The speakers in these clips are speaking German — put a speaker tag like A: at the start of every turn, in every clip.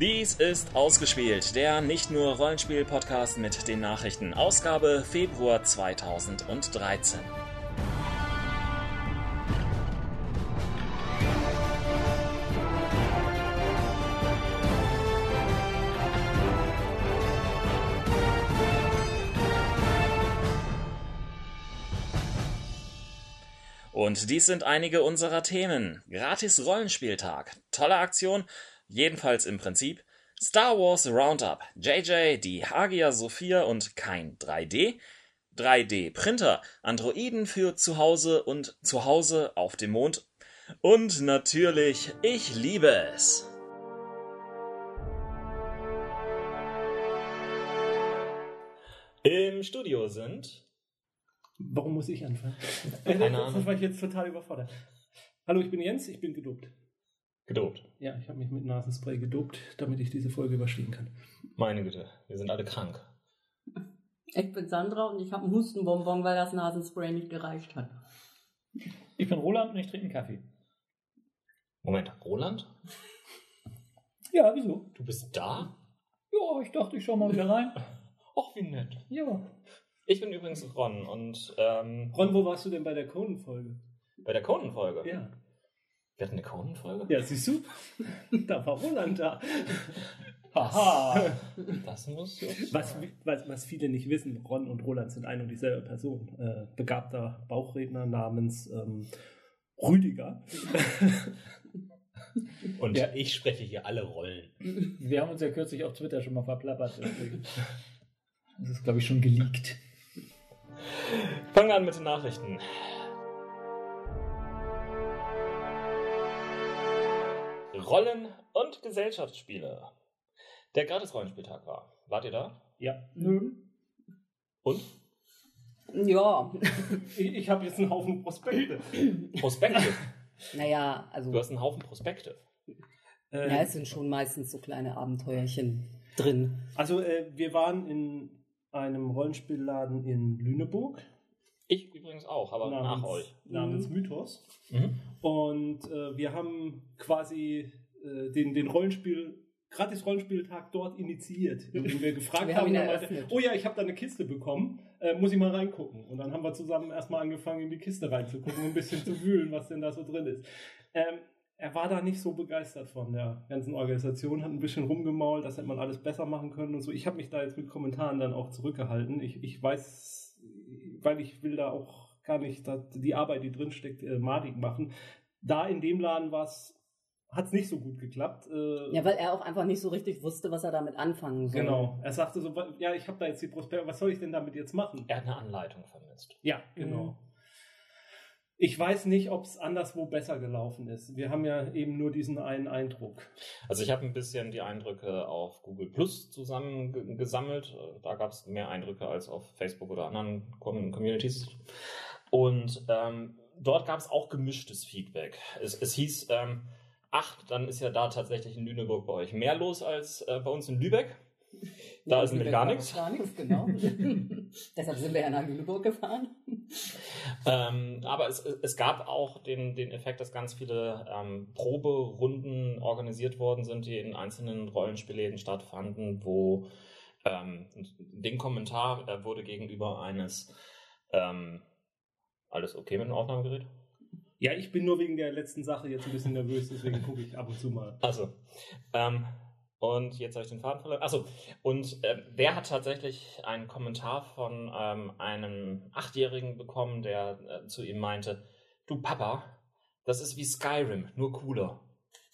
A: Dies ist Ausgespielt, der nicht nur Rollenspiel-Podcast mit den Nachrichten, Ausgabe Februar 2013. Und dies sind einige unserer Themen. Gratis Rollenspieltag. Tolle Aktion, jedenfalls im Prinzip. Star Wars Roundup. JJ, die Hagia Sophia und kein 3D. 3D Printer. Androiden für zu Hause und zu Hause auf dem Mond. Und natürlich, ich liebe es. Im Studio sind
B: Warum muss ich anfangen?
A: Keine
B: das
A: Ahnung.
B: war ich jetzt total überfordert. Hallo, ich bin Jens, ich bin gedopt.
A: Gedopt.
B: Ja, ich habe mich mit Nasenspray gedopt, damit ich diese Folge überstehen kann.
A: Meine Güte, wir sind alle krank.
C: Ich bin Sandra und ich habe einen Hustenbonbon, weil das Nasenspray nicht gereicht hat.
D: Ich bin Roland und ich trinke einen Kaffee.
A: Moment, Roland?
D: Ja, wieso?
A: Du bist da?
D: Ja, ich dachte, ich schau mal wieder rein.
A: Och, wie nett.
D: Ja.
A: Ich bin übrigens Ron und ähm,
B: Ron, wo warst du denn bei der Conan-Folge?
A: bei der Conan-Folge.
B: Ja.
A: Wir hatten eine Conan-Folge?
B: Ja, siehst du? da war Roland da.
D: Haha.
A: Das muss
B: Was, was, was viele nicht wissen, Ron und Roland sind ein und dieselbe Person. Äh, begabter Bauchredner namens ähm, Rüdiger.
A: Und
D: Ja.
A: ich spreche hier alle Rollen.
D: Wir haben uns ja kürzlich auf Twitter schon mal verplappert. Deswegen. Das ist, glaube ich, schon geleakt.
A: Fangen wir an mit den Nachrichten. Rollen- und Gesellschaftsspiele. Der Gratis-Rollenspieltag war. Wart ihr da?
B: Ja.
C: Nö.
A: Und?
C: Ja,
B: Ich, ich habe jetzt einen Haufen Prospekte.
A: Prospekte.
C: naja, also
A: Du hast einen Haufen Prospekte.
B: Äh,
C: ja, es sind schon meistens so kleine Abenteuerchen drin.
B: Also äh, wir waren in einem Rollenspielladen in Lüneburg.
A: Ich übrigens auch, aber nach euch.
B: Namens
C: Mhm.
B: Mythos.
A: Mhm.
B: Und äh, wir haben quasi äh, den, den Rollenspiel, gratis Rollenspieltag dort initiiert, indem wir gefragt
C: Wir
B: haben,
C: haben
B: und er oh ja, ich habe da eine Kiste bekommen, äh, muss ich mal reingucken. Und dann haben wir zusammen erstmal angefangen, in die Kiste reinzugucken, um ein bisschen zu wühlen, was denn da so drin ist. Ähm, er war da nicht so begeistert von der ganzen Organisation, hat ein bisschen rumgemault, das hätte man alles besser machen können und so. Ich habe mich da jetzt mit Kommentaren dann auch zurückgehalten. Ich, ich weiß, weil ich will da auch gar nicht dass die Arbeit, die drin steckt, äh, madig machen. Da in dem Laden war es, hat es nicht so gut geklappt. Äh,
C: Ja, weil er auch einfach nicht so richtig wusste, was er damit anfangen soll.
B: Genau. Er sagte so, ja, ich habe da jetzt die Prospekt, was soll ich denn damit jetzt machen?
A: Er hat eine Anleitung vermisst.
B: Ja, genau.
C: Mhm.
B: Ich weiß nicht, ob es anderswo besser gelaufen ist. Wir haben ja eben nur diesen einen Eindruck.
A: Also ich habe ein bisschen die Eindrücke auf Google Plus zusammengesammelt. Da gab es mehr Eindrücke als auf Facebook oder anderen Com- Communities. Und ähm, dort gab es auch gemischtes Feedback. Es, es hieß, ähm, ach, dann ist ja da tatsächlich in Lüneburg bei euch mehr los als äh, bei uns in Lübeck. Da ist nämlich gar nichts.
C: Gar nichts, genau. Deshalb sind wir ja nach Lüneburg gefahren.
A: Ähm, aber es, es gab auch den, den Effekt, dass ganz viele ähm, Proberunden organisiert worden sind, die in einzelnen Rollenspielläden stattfanden, wo ähm, den Kommentar äh, wurde gegenüber eines ähm, alles okay mit dem Aufnahmegerät?
B: Ja, ich bin nur wegen der letzten Sache jetzt ein bisschen nervös, deswegen gucke ich ab und zu mal.
A: Also, ähm, und jetzt habe ich den Faden verloren. Achso, und ähm, der hat tatsächlich einen Kommentar von ähm, einem Achtjährigen bekommen, der äh, zu ihm meinte, du Papa, das ist wie Skyrim, nur cooler.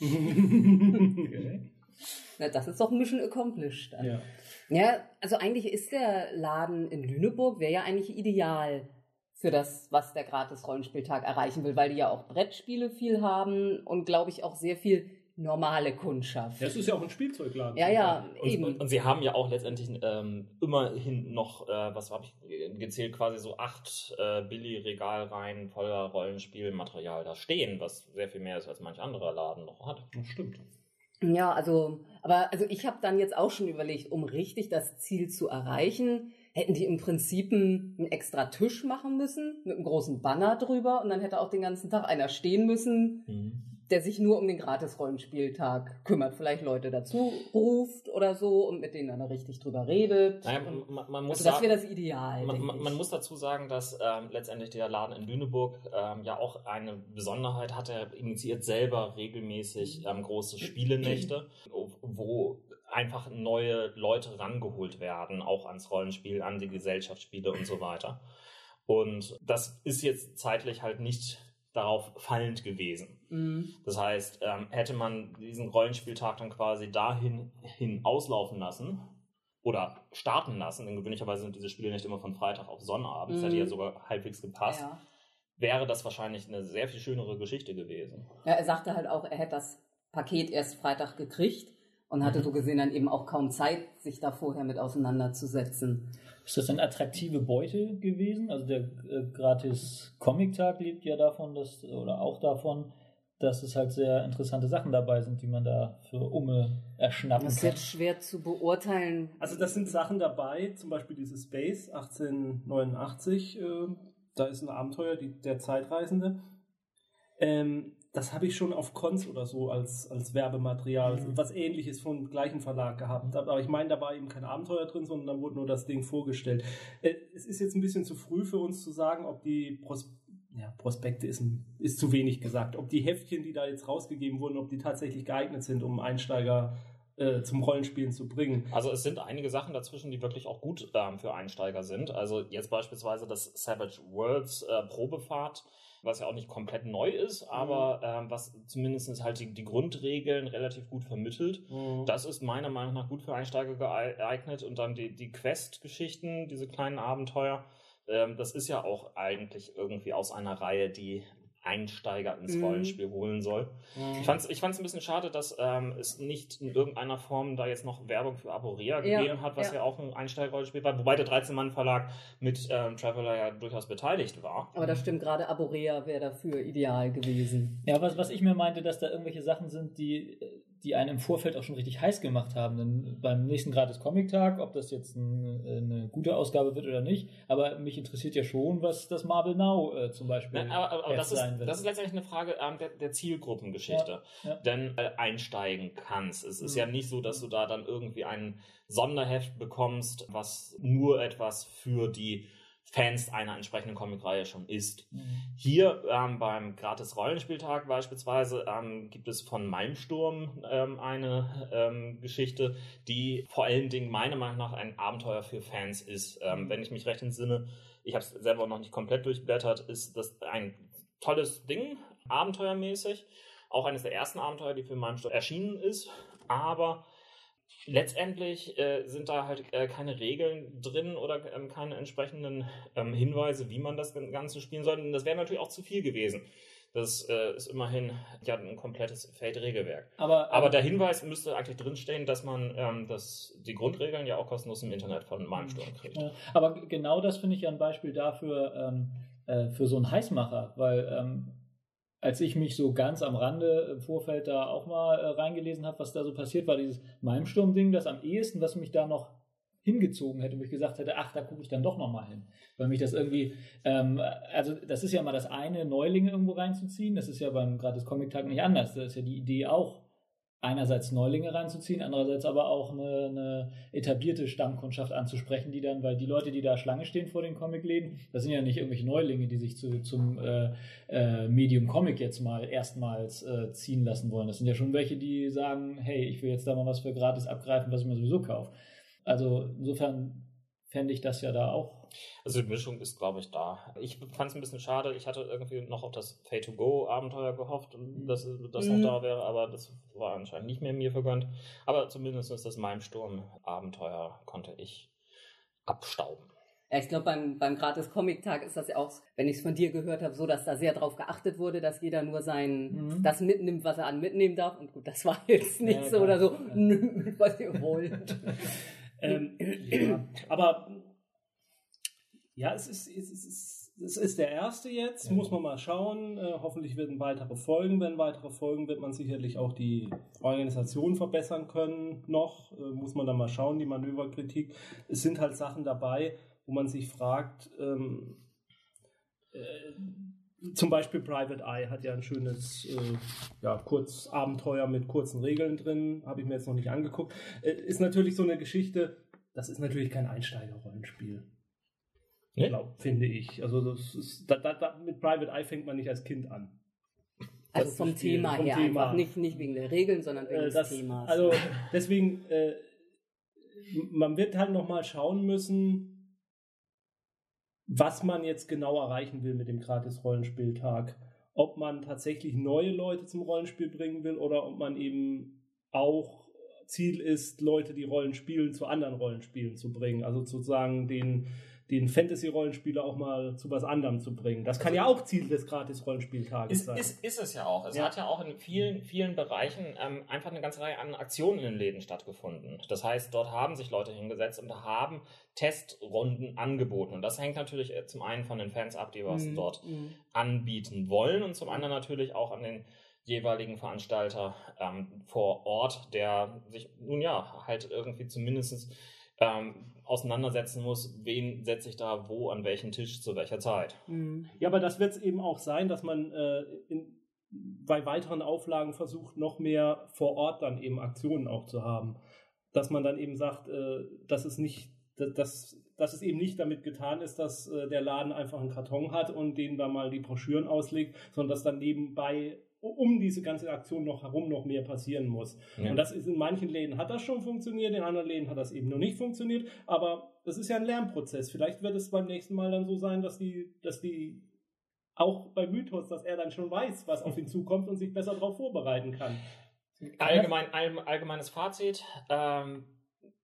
B: okay.
C: Na, das ist doch Mission Accomplished. Dann.
B: Ja.
C: Ja, also eigentlich ist der Laden in Lüneburg, wäre ja eigentlich ideal für das, was der Gratis-Rollenspieltag erreichen will, weil die ja auch Brettspiele viel haben und glaube ich auch sehr viel normale Kundschaft.
B: Das ist ja auch ein Spielzeugladen.
C: Ja, ja,
A: Und,
C: eben.
A: und, und sie haben ja auch letztendlich ähm, immerhin noch, äh, was habe ich gezählt, quasi so acht äh, Billy-Regalreihen voller Rollenspielmaterial da stehen, was sehr viel mehr ist, als manch anderer Laden noch hat.
B: Das stimmt.
C: Ja, also, aber also ich habe dann jetzt auch schon überlegt, um richtig das Ziel zu erreichen, hätten die im Prinzip einen, einen extra Tisch machen müssen mit einem großen Banner drüber und dann hätte auch den ganzen Tag einer stehen müssen, der sich nur um den Gratis-Rollenspieltag kümmert, vielleicht Leute dazu ruft oder so und mit denen dann richtig drüber redet.
A: Naja, man, man muss
C: also das wäre das Ideal.
A: Man, man muss dazu sagen, dass ähm, letztendlich der Laden in Lüneburg ähm, ja auch eine Besonderheit hat. Er initiiert selber regelmäßig ähm, große Spielenächte, wo einfach neue Leute rangeholt werden, auch ans Rollenspiel, an die Gesellschaftsspiele und so weiter. Und das ist jetzt zeitlich halt nicht darauf fallend gewesen.
C: Mhm.
A: Das heißt, ähm, hätte man diesen Rollenspieltag dann quasi dahin hin auslaufen lassen oder starten lassen, denn gewöhnlicherweise sind diese Spiele nicht immer von Freitag auf Sonnabend, das hätte
C: Mhm.
A: ja sogar halbwegs gepasst,
C: Ja.
A: wäre das wahrscheinlich eine sehr viel schönere Geschichte gewesen.
C: ja, er sagte halt auch, er hätte das Paket erst Freitag gekriegt und hatte so gesehen dann eben auch kaum Zeit, sich da vorher mit auseinanderzusetzen.
D: Ist das eine attraktive Beute gewesen? Also der äh, gratis Comic-Tag lebt ja davon, dass, oder auch davon, dass es halt sehr interessante Sachen dabei sind, die man da für Umme erschnappen
C: Das ist
D: kann.
C: jetzt schwer zu beurteilen.
B: Also das sind Sachen dabei, zum Beispiel dieses Space 1889, äh, da ist ein Abenteuer, die, der Zeitreisende. Ähm, das habe ich schon auf Cons oder so als, als Werbematerial,
D: Mhm.
B: was ähnliches vom gleichen Verlag gehabt. Aber ich meine, da war eben kein Abenteuer drin, sondern dann wurde nur das Ding vorgestellt. Äh, es ist jetzt ein bisschen zu früh für uns zu sagen, ob die Pros ja, Prospekte ist, ist zu wenig gesagt, ob die Heftchen, die da jetzt rausgegeben wurden, ob die tatsächlich geeignet sind, um Einsteiger äh, zum Rollenspielen zu bringen.
A: Also es sind einige Sachen dazwischen, die wirklich auch gut ähm, für Einsteiger sind. Also jetzt beispielsweise das Savage Worlds äh, Probefahrt, was ja auch nicht komplett neu ist, aber ähm, was zumindest halt die, die Grundregeln relativ gut vermittelt. Das ist meiner Meinung nach gut für Einsteiger geeignet. Und dann die, die Quest-Geschichten, diese kleinen Abenteuer, ähm, das ist ja auch eigentlich irgendwie aus einer Reihe, die Einsteiger ins
C: Mhm.
A: Rollenspiel holen soll. Ich fand es ich fand's ein bisschen schade, dass ähm, es nicht in irgendeiner Form da jetzt noch Werbung für Aporea
C: Ja,
A: gegeben hat, was
C: ja.
A: ja, auch ein Einsteigerrollenspiel war, wobei der 13-Mann-Verlag mit ähm, Traveler ja durchaus beteiligt war.
C: Aber das stimmt, gerade Aborea wäre dafür ideal gewesen.
D: Ja, was, was ich mir meinte, dass da irgendwelche Sachen sind, die, die einen im Vorfeld auch schon richtig heiß gemacht haben. Denn beim nächsten gratis Comic-Tag, ob das jetzt ein, eine gute Ausgabe wird oder nicht, aber mich interessiert ja schon, was das Marvel Now äh, zum Beispiel
A: Ne, aber aber, aber das, ist,
D: sein wird.
A: das ist letztendlich eine Frage ähm, der, der Zielgruppengeschichte.
D: Ja, ja.
A: Denn äh, einsteigen kannst. Es ist
D: Mhm.
A: ja nicht so, dass du da dann irgendwie ein Sonderheft bekommst, was nur etwas für die Fans einer entsprechenden Comicreihe schon ist.
D: Mhm.
A: Hier ähm, beim Gratis Rollenspieltag beispielsweise ähm, gibt es von Malmsturm ähm, eine ähm, Geschichte, die vor allen Dingen meiner Meinung nach ein Abenteuer für Fans ist. Ähm, wenn ich mich recht entsinne, ich habe es selber noch nicht komplett durchblättert, ist das ein tolles Ding, abenteuermäßig. Auch eines der ersten Abenteuer, die für Malmsturm erschienen ist. Aber letztendlich äh, sind da halt äh, keine Regeln drin oder ähm, keine entsprechenden ähm, Hinweise, wie man das Ganze spielen soll. Und das wäre natürlich auch zu viel gewesen. Das äh, ist immerhin ja ein komplettes Fate-Regelwerk.
D: Aber,
A: Aber der Hinweis müsste eigentlich drinstehen, dass man ähm, das, die Grundregeln ja auch kostenlos im Internet von Malmsturm kriegt.
D: Ja, aber genau das finde ich ja ein Beispiel dafür, ähm, äh, für so einen Heißmacher, weil ähm, als ich mich so ganz am Rande im Vorfeld da auch mal äh, reingelesen habe, was da so passiert, war dieses Malmsturm-Ding, das am ehesten, was mich da noch hingezogen hätte, wo ich gesagt hätte, ach, da gucke ich dann doch nochmal hin. Weil mich das irgendwie, ähm, also das ist ja mal das eine, Neulinge irgendwo reinzuziehen, das ist ja beim gratis Comic-Tag nicht anders. Da ist ja die Idee auch, einerseits Neulinge reinzuziehen, andererseits aber auch eine, eine etablierte Stammkundschaft anzusprechen, die dann, weil die Leute, die da Schlange stehen vor den Comicläden, das sind ja nicht irgendwelche Neulinge, die sich zu, zum äh, äh, Medium Comic jetzt mal erstmals äh, ziehen lassen wollen. Das sind ja schon welche, die sagen, hey, ich will jetzt da mal was für gratis abgreifen, was ich mir sowieso kaufe. Also insofern fände ich das ja da auch.
A: Also die Mischung ist, glaube ich, da. Ich fand es ein bisschen schade. Ich hatte irgendwie noch auf das Pay-to-Go-Abenteuer gehofft, dass das
C: Mhm.
A: noch da wäre, aber das war anscheinend nicht mehr mir vergönnt. Aber zumindest das Malmsturm-Abenteuer konnte ich abstauben.
C: Ja, ich glaube, beim, beim Gratis-Comic-Tag ist das ja auch, wenn ich es von dir gehört habe, so, dass da sehr drauf geachtet wurde, dass jeder nur sein,
D: Mhm.
C: das mitnimmt, was er an mitnehmen darf. Und gut, das war jetzt nicht
D: Ja,
C: so
D: klar.
C: oder so,
D: Ja.
C: nehmt, was ihr wollt.
B: Ähm, ja, aber ja, es ist, es ist, es ist, der erste jetzt, muss man mal schauen. Äh, hoffentlich werden weitere Folgen. Wenn weitere Folgen, wird man sicherlich auch die Organisation verbessern können. Noch äh, muss man dann mal schauen, die Manöverkritik. Es sind halt Sachen dabei, wo man sich fragt, ähm, äh, zum Beispiel Private Eye hat ja ein schönes äh, ja, Kurzabenteuer mit kurzen Regeln drin, habe ich mir jetzt noch nicht angeguckt. Äh, ist natürlich so eine Geschichte, das ist natürlich kein Einsteiger-Rollenspiel.
A: Nee?
B: Glaub, finde ich. Also das ist, da, da, da, mit Private Eye fängt man nicht als Kind an.
C: Also
B: Das
C: vom Thema
B: vom
C: her
B: Thema.
C: einfach. Nicht, nicht wegen der Regeln, sondern wegen
B: Äh,
C: des
B: das,
C: Themas.
B: also deswegen, äh, man wird halt nochmal schauen müssen, was man jetzt genau erreichen will mit dem Gratis-Rollenspieltag. Ob man tatsächlich neue Leute zum Rollenspiel bringen will oder ob man eben auch Ziel ist, Leute, die Rollen spielen, zu anderen Rollenspielen zu bringen. Also sozusagen den, den Fantasy-Rollenspieler auch mal zu was anderem zu bringen. Das kann ja auch Ziel des Gratis-Rollenspieltages sein.
A: ist, ist es ja auch. Es
B: Ja.
A: hat ja auch in vielen, vielen Bereichen ähm, einfach eine ganze Reihe an Aktionen in den Läden stattgefunden. Das heißt, dort haben sich Leute hingesetzt und haben Testrunden angeboten. Und das hängt natürlich äh, zum einen von den Fans ab, die was
C: Mhm,
A: dort
C: mhm.
A: anbieten wollen und zum anderen natürlich auch an den jeweiligen Veranstalter ähm, vor Ort, der sich nun ja halt irgendwie zumindest ähm, auseinandersetzen muss, wen setze ich da wo an welchen Tisch zu welcher Zeit.
C: Mhm.
B: Ja, aber das wird es eben auch sein, dass man äh, in, bei weiteren Auflagen versucht, noch mehr vor Ort dann eben Aktionen auch zu haben. Dass man dann eben sagt, äh, dass es nicht, dass, dass es eben nicht damit getan ist, dass äh, der Laden einfach einen Karton hat und den da mal die Broschüren auslegt, sondern dass dann nebenbei um diese ganze Aktion noch herum noch mehr passieren muss.
A: Ja.
B: Und das ist in manchen Läden hat das schon funktioniert, in anderen Läden hat das eben noch nicht funktioniert. Aber das ist ja ein Lernprozess. Vielleicht wird es beim nächsten Mal dann so sein, dass die, dass die auch bei Mythos, dass er dann schon weiß, was auf ihn zukommt und sich besser darauf vorbereiten kann.
A: Allgemein, all, allgemeines Fazit. Ähm,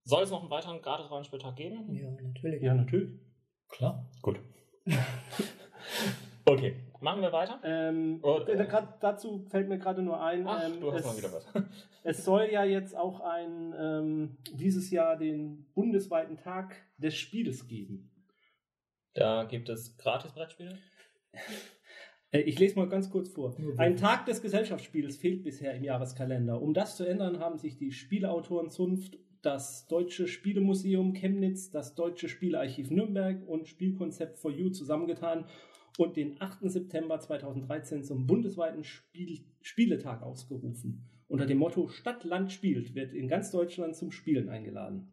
A: soll es noch einen weiteren Gratis-Rollenspieltag geben?
C: Ja, natürlich.
B: Ja, natürlich.
D: Klar.
A: Gut. okay, machen wir weiter?
B: Ähm,
A: Oh,
B: äh, grad dazu fällt mir gerade nur ein,
A: Ach,
B: ähm,
A: du hast
B: es,
A: mal wieder was.
B: es soll ja jetzt auch ein ähm, dieses Jahr den bundesweiten Tag des Spieles geben.
A: Da gibt es Gratis-Brettspiele.
B: Äh, Ich lese mal ganz kurz vor. Ein. Tag des Gesellschaftsspiels fehlt bisher im Jahreskalender. Um das zu ändern, haben sich die Spieleautorenzunft, das Deutsche Spielemuseum Chemnitz, das Deutsche Spielearchiv Nürnberg und Spielkonzept for You zusammengetan und den 8. September 2013 zum bundesweiten Spiel Spieletag ausgerufen. Unter dem Motto Stadt, Land spielt wird in ganz Deutschland zum Spielen eingeladen.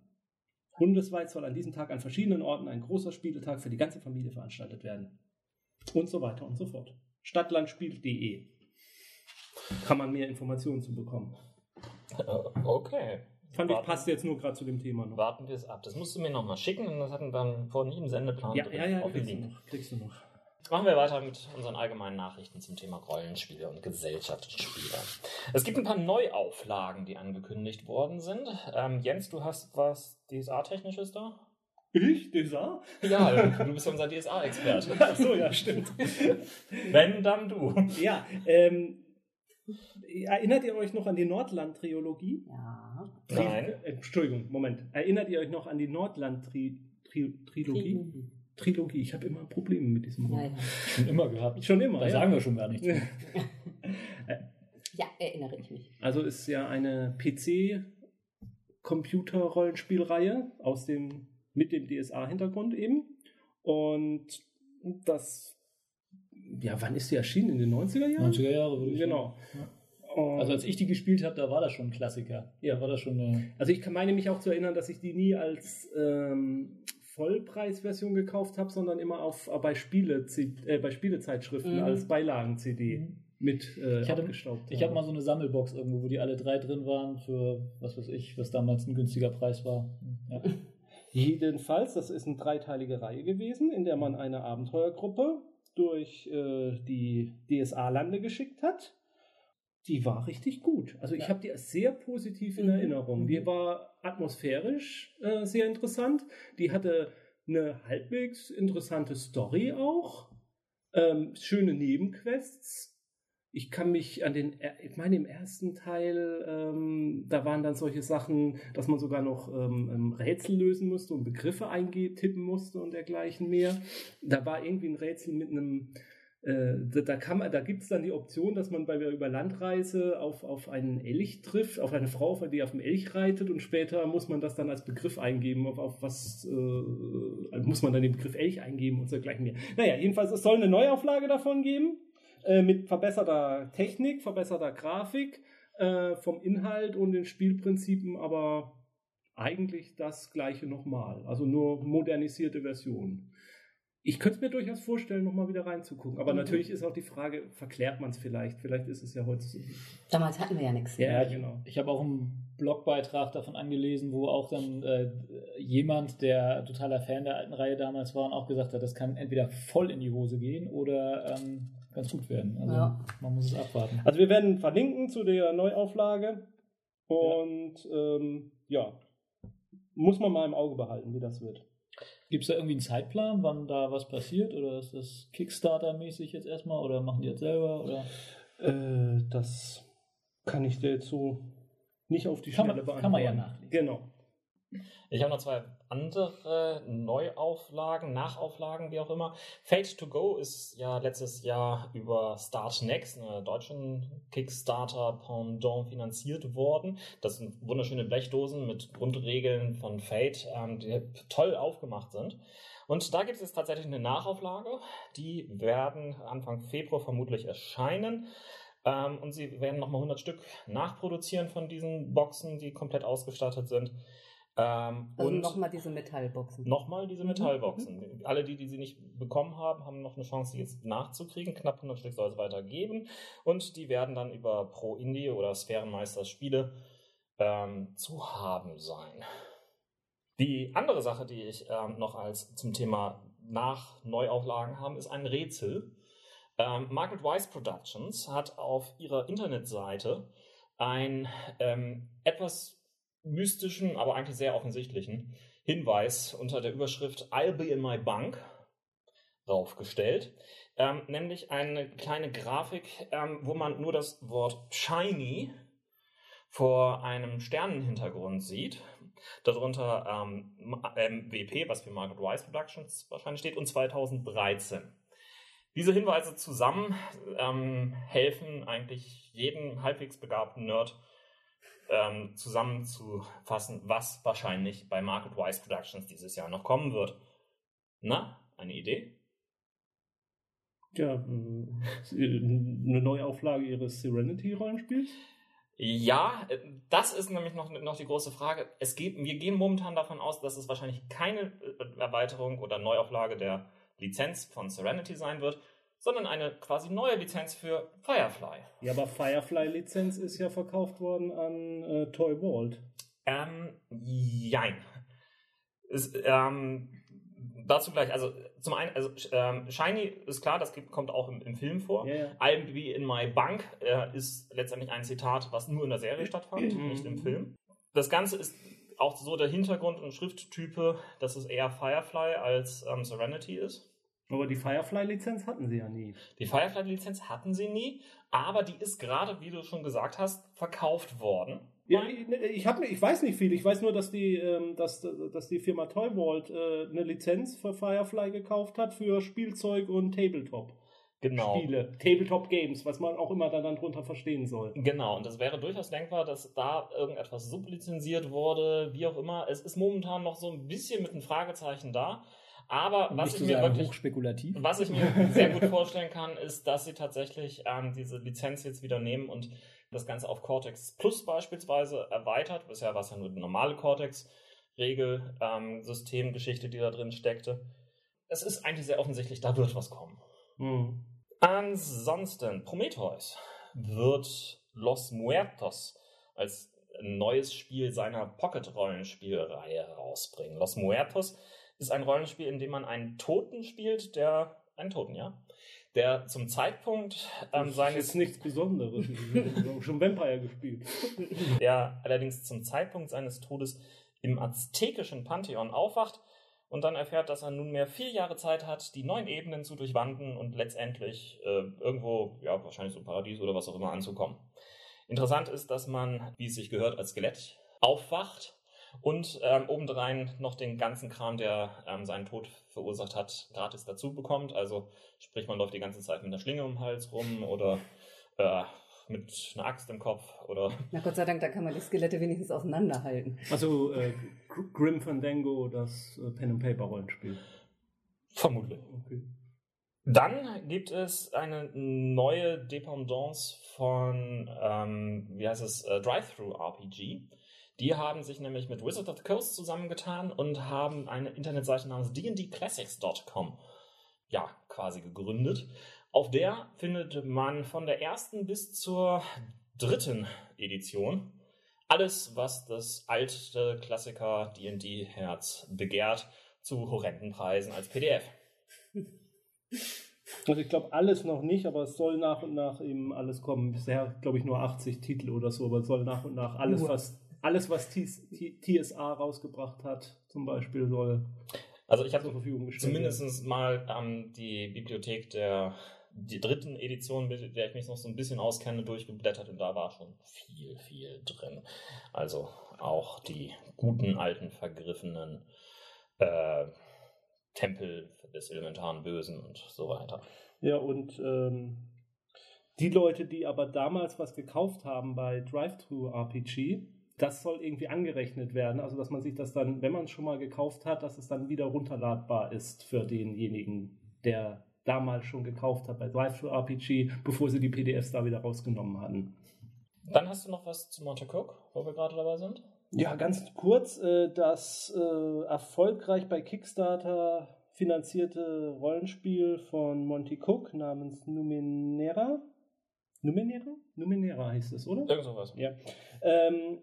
B: Bundesweit soll an diesem Tag an verschiedenen Orten ein großer Spieletag für die ganze Familie veranstaltet werden. Und so weiter und so fort. Stadtlandspiel.de kann man mehr Informationen zu bekommen.
A: Äh, Okay.
B: Fand ich passt jetzt nur gerade zu dem Thema noch.
A: Warten wir es ab. Das musst du mir nochmal schicken und das hatten wir dann vor nie im Sendeplan
B: Ja,
A: drin.
B: ja, ja, kriegst du noch. Kriegst du noch.
A: Machen wir weiter mit unseren allgemeinen Nachrichten zum Thema Rollenspiele und Gesellschaftsspiele. Es gibt ein paar Neuauflagen, die angekündigt worden sind. Ähm, Jens, du hast was DSA-Technisches da?
B: Ich? Dieser?
A: Ja, du bist ja unser DSA-Experte.
B: Ach so, ja, stimmt.
A: Wenn, dann du.
B: ja, ähm, erinnert ihr euch noch an die Nordland-Triologie?
C: Ja.
B: Tri-
A: Nein.
B: Äh, Entschuldigung, Moment. Erinnert ihr euch noch an die Nordland-Trilogie? Trilogie. Ich habe immer Probleme mit diesem
C: Ja, ja.
D: Schon immer gehabt.
B: Schon immer,
D: Da
B: ja.
D: sagen wir schon gar nichts.
C: ja, erinnere ich mich.
B: Also ist ja eine PC-Computer-Rollenspielreihe aus dem mit dem DSA-Hintergrund eben. Und das, ja, wann ist die erschienen? In den 90er Jahren?
D: 90er Jahre würde ich
B: Genau.
D: sagen.
B: Und-
D: Also als ich die gespielt habe, da war das schon ein Klassiker.
B: Ja.
D: Da war das schon eine.
B: Also ich kann meine mich auch zu erinnern, dass ich die nie als ähm, Vollpreisversion gekauft habe, sondern immer auf äh, bei Spiele äh, bei Spielezeitschriften
C: Mhm.
B: als Beilagen-CD mit äh,
D: Ich hatte-
B: abgestaubt.
D: Ich habe mal so eine Sammelbox irgendwo, wo die alle drei drin waren für was weiß ich, was damals ein günstiger Preis war. Ja.
B: Jedenfalls, das ist eine dreiteilige Reihe gewesen, in der man eine Abenteuergruppe durch äh, die DSA-Lande geschickt hat. Die war richtig gut. Also ich
C: Ja.
B: habe die sehr positiv in
C: Mhm.
B: Erinnerung. Die
C: Mhm.
B: war atmosphärisch äh, sehr interessant. Die hatte eine halbwegs interessante Story auch. Ähm, schöne Nebenquests. Ich kann mich an den, er- ich meine, im ersten Teil, ähm, da waren dann solche Sachen, dass man sogar noch ähm, ähm, Rätsel lösen musste und Begriffe eingetippen musste und dergleichen mehr. Da war irgendwie ein Rätsel mit einem äh, da, da, kann man, da gibt es dann die Option, dass man bei der Überlandreise auf, auf einen Elch trifft, auf eine Frau, die auf dem Elch reitet und später muss man das dann als Begriff eingeben, auf, auf was äh, muss man dann den Begriff Elch eingeben und so gleich mehr. Naja, jedenfalls, es soll eine Neuauflage davon geben, äh, mit verbesserter Technik, verbesserter Grafik, äh, vom Inhalt und den Spielprinzipen, aber eigentlich das gleiche nochmal, also nur modernisierte Version. Ich könnte es mir durchaus vorstellen, nochmal wieder reinzugucken. Aber mhm. natürlich ist auch die Frage, verklärt man es vielleicht? Vielleicht ist es ja heute so.
C: Damals hatten wir ja nichts.
D: Ja, genau. Ich habe auch einen Blogbeitrag davon angelesen, wo auch dann äh, jemand, der totaler Fan der alten Reihe damals war und auch gesagt hat, das kann entweder voll in die Hose gehen oder ähm, ganz gut werden. Also ja. man muss es abwarten.
B: Also wir werden verlinken zu der Neuauflage und ja, ähm, ja muss man mal im Auge behalten, wie das wird.
D: Gibt es da irgendwie einen Zeitplan, wann da was passiert? Oder ist das Kickstarter-mäßig jetzt erstmal? Oder machen die jetzt selber? Oder?
B: Äh, das kann ich dir jetzt so nicht auf die Schnelle beantworten.
D: Kann man ja nachlesen.
B: Genau.
A: Ich habe noch zwei andere Neuauflagen, Nachauflagen, wie auch immer. Fate to Go ist ja letztes Jahr über Start Next, einer deutschen Kickstarter Pendant, finanziert worden. Das sind wunderschöne Blechdosen mit Grundregeln von Fate, ähm, die toll aufgemacht sind. Und da gibt es tatsächlich eine Nachauflage. Die werden Anfang Februar vermutlich erscheinen. Ähm, und sie werden nochmal 100 Stück nachproduzieren von diesen Boxen, die komplett ausgestattet sind.
C: Ähm, also nochmal diese Metallboxen.
A: Nochmal diese mhm. Metallboxen. Mhm. Alle die, die sie nicht bekommen haben, haben noch eine Chance, die jetzt nachzukriegen. Knapp 100 Stück soll es weitergeben. Und die werden dann über Pro Indie oder Sphärenmeisters Spiele ähm, zu haben sein. Die andere Sache, die ich ähm, noch als zum Thema nach Neuauflagen haben, ist ein Rätsel. Ähm, Margaret Weiss Productions hat auf ihrer Internetseite ein ähm, etwas mystischen, aber eigentlich sehr offensichtlichen Hinweis unter der Überschrift I'll be in my bunk draufgestellt. Ähm, nämlich eine kleine Grafik, ähm, wo man nur das Wort shiny vor einem Sternenhintergrund sieht. Darunter ähm, MWP, was für Margaret Wise Productions wahrscheinlich steht, und 2013. Diese Hinweise zusammen ähm, helfen eigentlich jedem halbwegs begabten Nerd ähm, zusammenzufassen, was wahrscheinlich bei Market Wise Productions dieses Jahr noch kommen wird. Na, eine Idee?
B: Ja, äh, eine Neuauflage ihres Serenity-Rollenspiels?
A: Ja, das ist nämlich noch, noch die große Frage. Es geht, wir gehen momentan davon aus, dass es wahrscheinlich keine Erweiterung oder Neuauflage der Lizenz von Serenity sein wird, sondern eine quasi neue Lizenz für Firefly.
B: Ja, aber Firefly-Lizenz ist ja verkauft worden an äh, Toy Vault.
A: Ähm, jein. Ist, ähm, dazu gleich, also zum einen, also ähm, Shiny ist klar, das kommt auch im, im Film vor. Yeah. I'm be in my bank äh, ist letztendlich ein Zitat, was nur in der Serie stattfand, mhm. nicht im Film. Das Ganze ist auch so der Hintergrund und Schrifttype, dass es eher Firefly als ähm, Serenity ist.
B: Aber die Firefly-Lizenz hatten sie ja nie.
A: Die Firefly-Lizenz hatten sie nie, aber die ist gerade, wie du schon gesagt hast, verkauft worden.
B: Ja, ich, ich, hab, ich weiß nicht viel. Ich weiß nur, dass die, ähm, dass, dass die Firma Toy Vault äh, eine Lizenz für Firefly gekauft hat für Spielzeug und Tabletop.
A: Genau.
B: Spiele, Tabletop Games, was man auch immer dann drunter verstehen soll.
A: Genau, und es wäre durchaus denkbar, dass da irgendetwas sublizenziert wurde, wie auch immer. Es ist momentan noch so ein bisschen mit einem Fragezeichen da. Aber was ich, mir wirklich,
D: hochspekulativ.
A: was ich mir sehr gut vorstellen kann, ist, dass sie tatsächlich ähm, diese Lizenz jetzt wieder nehmen und das Ganze auf Cortex Plus beispielsweise erweitert. Bisher war es ja nur die normale Cortex-Regel-Systemgeschichte, ähm, die da drin steckte. Es ist eigentlich sehr offensichtlich, da wird was kommen. Mhm. Ansonsten, Prometheus wird Los Muertos als neues Spiel seiner Pocket-Rollenspielreihe rausbringen. Los Muertos ist ein Rollenspiel, in dem man einen Toten spielt, der einen Toten, ja, der zum Zeitpunkt
B: ähm, seines ist nichts Besonderes. Schon Vampire gespielt.
A: Der allerdings zum Zeitpunkt seines Todes im aztekischen Pantheon aufwacht und dann erfährt, dass er nunmehr vier Jahre Zeit hat, die neun Ebenen zu durchwanden und letztendlich äh, irgendwo, ja, wahrscheinlich so Paradies oder was auch immer anzukommen. Interessant ist, dass man, wie es sich gehört, als Skelett aufwacht und ähm, obendrein noch den ganzen Kram, der ähm, seinen Tod verursacht hat, gratis dazu bekommt. Also sprich, man läuft die ganze Zeit mit einer Schlinge um den Hals rum oder äh, mit einer Axt im Kopf oder.
C: Na Gott sei Dank, da kann man die Skelette wenigstens auseinanderhalten.
B: Also äh, Grim Fandango, das äh, Pen and Paper Rollenspiel.
A: Vermutlich.
B: Okay.
A: Dann gibt es eine neue Dependance von, ähm, wie heißt es, äh, Drive-Thru-RPG. Die haben sich nämlich mit Wizard of the Coast zusammengetan und haben eine Internetseite namens dndclassics.com ja, quasi gegründet. Auf der findet man von der ersten bis zur dritten Edition alles, was das alte Klassiker D&D-Herz begehrt, zu horrenden Preisen als PDF.
B: Also ich glaube alles noch nicht, aber es soll nach und nach eben alles kommen. Bisher glaube ich nur 80 Titel oder so, aber es soll nach und nach alles, was alles, was TS TSA rausgebracht hat, zum Beispiel, soll
A: Also ich
B: zur
A: habe
B: Verfügung gestellt werden.
A: zumindest mal ähm, die Bibliothek der die dritten Edition, mit der ich mich noch so ein bisschen auskenne, durchgeblättert und da war schon viel, viel drin. Also auch die guten, alten, vergriffenen äh, Tempel des elementaren Bösen und so weiter.
B: Ja, und ähm, die Leute, die aber damals was gekauft haben bei Drive-Thru-RPG, das soll irgendwie angerechnet werden. Also, dass man sich das dann, wenn man es schon mal gekauft hat, dass es dann wieder runterladbar ist für denjenigen, der damals schon gekauft hat bei Drive-Thru-RPG, bevor sie die PDFs da wieder rausgenommen hatten.
A: Dann hast du noch was zu Monte Cook, wo wir gerade dabei sind?
B: Ja, ganz kurz, äh, das äh, erfolgreich bei Kickstarter finanzierte Rollenspiel von Monty Cook namens Numenera. Numenera? Numenera heißt es, oder?
A: Irgend sowas.
B: Ja. Ähm,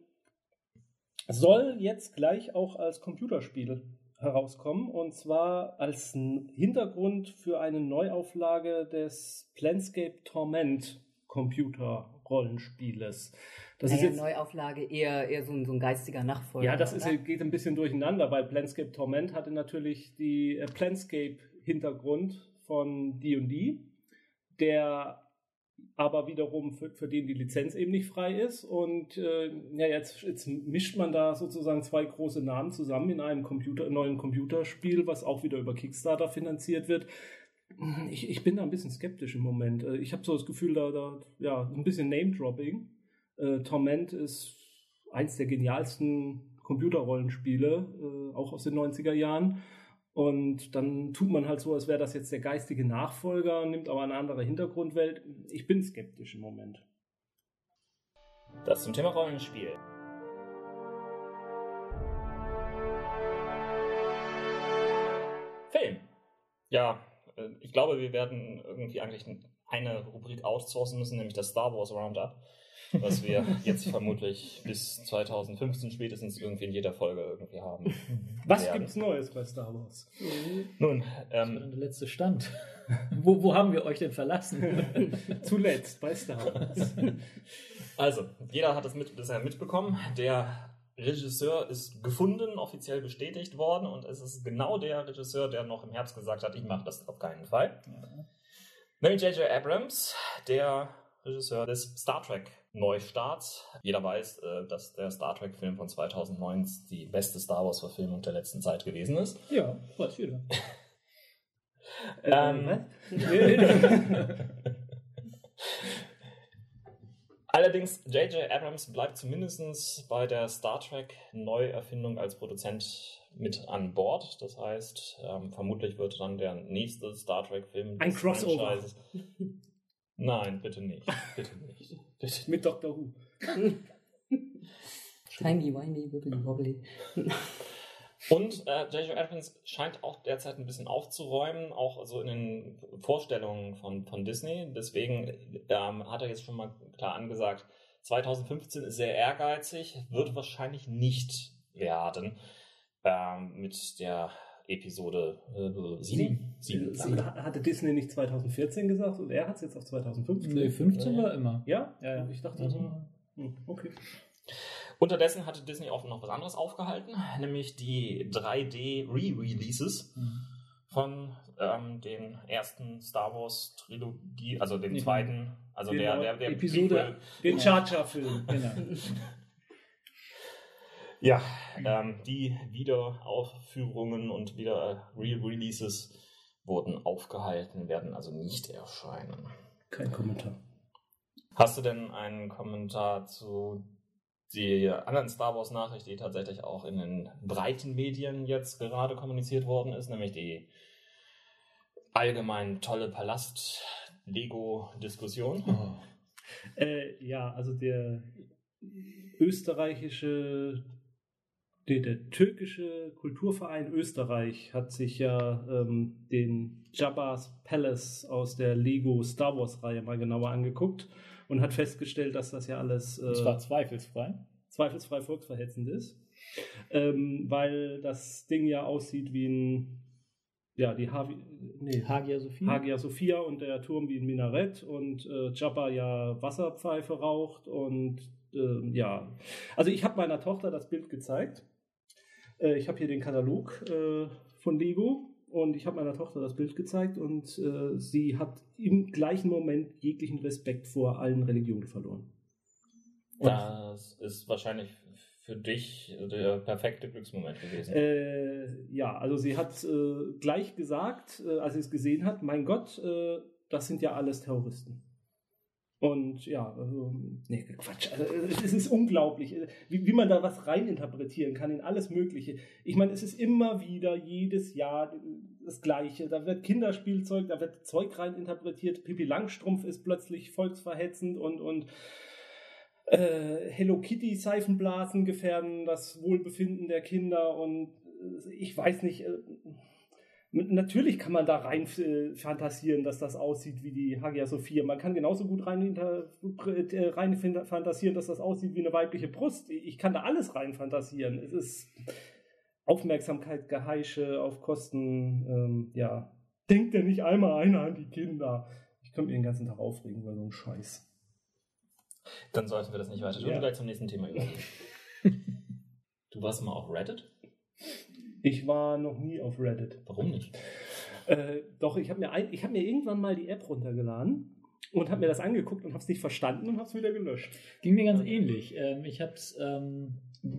B: soll jetzt gleich auch als Computerspiel herauskommen und zwar als Hintergrund für eine Neuauflage des Planscape Torment Computer-Rollenspieles. Das
C: naja,
B: ist jetzt
C: Neuauflage eher, eher so, ein, so ein geistiger Nachfolger.
B: ja, das ist,
C: oder?
B: geht ein bisschen durcheinander, weil Planscape Torment hatte natürlich die äh, Planscape-Hintergrund von D&D, der aber wiederum für, für den die Lizenz eben nicht frei ist. Und äh, ja, jetzt, jetzt mischt man da sozusagen zwei große Namen zusammen in einem Computer, neuen Computerspiel, was auch wieder über Kickstarter finanziert wird. Ich, ich bin da ein bisschen skeptisch im Moment. Äh, Ich habe so das Gefühl, da, da ja, ein bisschen Name-Dropping. Äh, Torment ist eins der genialsten Computerrollenspiele, äh, auch aus den 90er Jahren. Und dann tut man halt so, als wäre das jetzt der geistige Nachfolger, nimmt aber eine andere Hintergrundwelt. Ich bin skeptisch im Moment.
A: Das zum Thema Rollenspiel. Film. Ja, äh, ich glaube, wir werden irgendwie eigentlich eine Rubrik outsourcen müssen, nämlich das Star Wars Roundup, was wir jetzt vermutlich bis 2015 spätestens irgendwie in jeder Folge irgendwie haben.
B: Was
A: werden.
B: gibt's Neues bei Star Wars?
A: Nun,
D: Das
A: ähm,
D: dann der letzte Stand. wo, wo haben wir euch denn verlassen?
B: Zuletzt bei Star Wars.
A: Also, jeder hat es mit, bisher mitbekommen. Der Regisseur ist gefunden, offiziell bestätigt worden und es ist genau der Regisseur, der noch im Herbst gesagt hat, ich mache das auf keinen Fall. Nämlich J.J. Abrams, der Regisseur des Star Trek Neustarts. Jeder weiß, äh, dass der Star Trek Film von 2009 die beste Star Wars Verfilmung der letzten Zeit gewesen ist.
D: ja, weiß jeder.
A: Ähm, Allerdings, J.J. Abrams bleibt zumindest bei der Star Trek Neuerfindung als Produzent mit an Bord. Das heißt, ähm, vermutlich wird dann der nächste Star Trek-Film
B: Ein Crossover.
A: Nein, bitte nicht. Bitte nicht. Bitte.
B: Mit Doctor Who.
C: Timey, wimey, wibbly wobbly.
A: Und äh, J.J. Abrams scheint auch derzeit ein bisschen aufzuräumen, auch so in den Vorstellungen von, von Disney. Deswegen ähm, hat er jetzt schon mal klar angesagt, 2015 ist sehr ehrgeizig, wird wahrscheinlich nicht werden ähm, mit der Episode äh, 7.
B: Sieben.
A: 7.
B: Hatte Disney nicht 2014 gesagt und er hat es jetzt auf 2015?
D: Nee, 15 war immer.
B: Ja?
D: Ja, ja.
B: Ich dachte,
D: Also-
B: okay.
A: Unterdessen hatte Disney auch noch was anderes aufgehalten, nämlich die 3D Re-Releases
D: Mhm.
A: von ähm, den ersten Star Wars Trilogie, also dem
D: Nee,
A: zweiten, also der,
B: genau.
A: der, der
D: Episode-
A: Prequel.
B: Den. Charger-Film.
D: Genau.
A: Ja, ähm, die Wiederaufführungen und wieder Re-Releases wurden aufgehalten, werden also nicht erscheinen.
B: Kein Kommentar.
A: Hast du denn einen Kommentar zu der anderen Star Wars Nachricht, die tatsächlich auch in den breiten Medien jetzt gerade kommuniziert worden ist, nämlich die allgemein tolle Palast-Lego-Diskussion?
B: Oh. Äh, ja, also der österreichische, der, der, türkische Kulturverein Österreich hat sich ja ähm, den Jabba's Palace aus der Lego Star Wars Reihe mal genauer angeguckt und hat festgestellt, dass das ja alles.
D: Äh, das war zweifelsfrei.
B: Zweifelsfrei volksverhetzend ist. Ähm, weil das Ding ja aussieht wie ein. Ja, die Havi,
D: nee, Hagia Sophia.
B: Hagia Sophia und der Turm wie ein Minarett und äh, Jabba ja Wasserpfeife raucht und äh, ja. Also ich habe meiner Tochter das Bild gezeigt. Äh, ich habe hier den Katalog äh, von Lego und ich habe meiner Tochter das Bild gezeigt und äh, sie hat im gleichen Moment jeglichen Respekt vor allen Religionen verloren.
A: Und das ist wahrscheinlich für dich der perfekte Glücksmoment gewesen.
B: Äh, ja, also sie hat äh, gleich gesagt, äh, als sie es gesehen hat, mein Gott, äh, das sind ja alles Terroristen. Und ja, ähm, nee, Quatsch. Also, es ist unglaublich, äh, wie, wie man da was reininterpretieren kann in alles Mögliche. Ich meine, es ist immer wieder jedes Jahr das Gleiche. Da wird Kinderspielzeug, da wird Zeug reininterpretiert. Pippi Langstrumpf ist plötzlich volksverhetzend und, und äh, Hello Kitty Seifenblasen gefährden das Wohlbefinden der Kinder und äh, ich weiß nicht. Äh, Natürlich kann man da rein äh, fantasieren, dass das aussieht wie die Hagia Sophia. Man kann genauso gut rein, äh, rein fantasieren, dass das aussieht wie eine weibliche Brust. Ich kann da alles rein fantasieren. Es ist Aufmerksamkeit, Geheische auf Kosten, ähm, ja. Denkt ja nicht einmal einer an die Kinder. Ich könnte mir den ganzen Tag aufregen über so einen Scheiß.
A: Dann sollten wir das nicht weiter tun. Ja. Gleich zum nächsten Thema übergehen. du warst mal auf Reddit?
B: Ich war noch nie auf Reddit.
A: Warum nicht?
B: Äh, doch, ich habe mir, hab mir irgendwann mal die App runtergeladen und habe mir das angeguckt und habe es nicht verstanden und habe es wieder gelöscht.
D: Ging mir ganz ähnlich. Ähm, ich habe es ähm,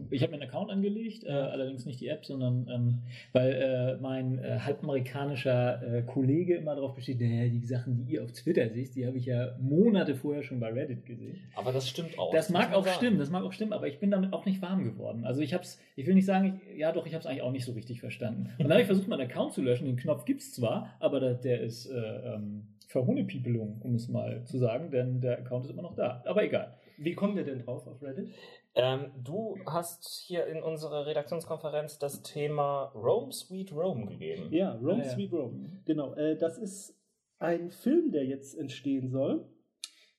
D: ich habe mir einen Account angelegt, äh, allerdings nicht die App, sondern ähm, weil äh, mein äh, halbamerikanischer äh, Kollege immer darauf besteht, naja, die Sachen, die ihr auf Twitter seht, die habe ich ja Monate vorher schon bei Reddit gesehen.
A: Aber das stimmt auch.
D: Das, das mag auch sagen. stimmen, das mag auch stimmen, aber ich bin damit auch nicht warm geworden. Also ich habe es, ich will nicht sagen, ich, ja doch, ich habe es eigentlich auch nicht so richtig verstanden. Und dann habe ich versucht, meinen Account zu löschen. Den Knopf gibt es zwar, aber der, der ist äh, ähm, Verhohnepiepelung, um es mal zu sagen, denn der Account ist immer noch da. Aber egal.
B: Wie kommen wir denn drauf auf Reddit?
A: Ähm, du hast hier in unserer Redaktionskonferenz das Thema Rome Sweet Rome gegeben.
B: Ja, Rome ah, ja. Sweet Rome. Genau. Äh, das ist ein Film, der jetzt entstehen soll.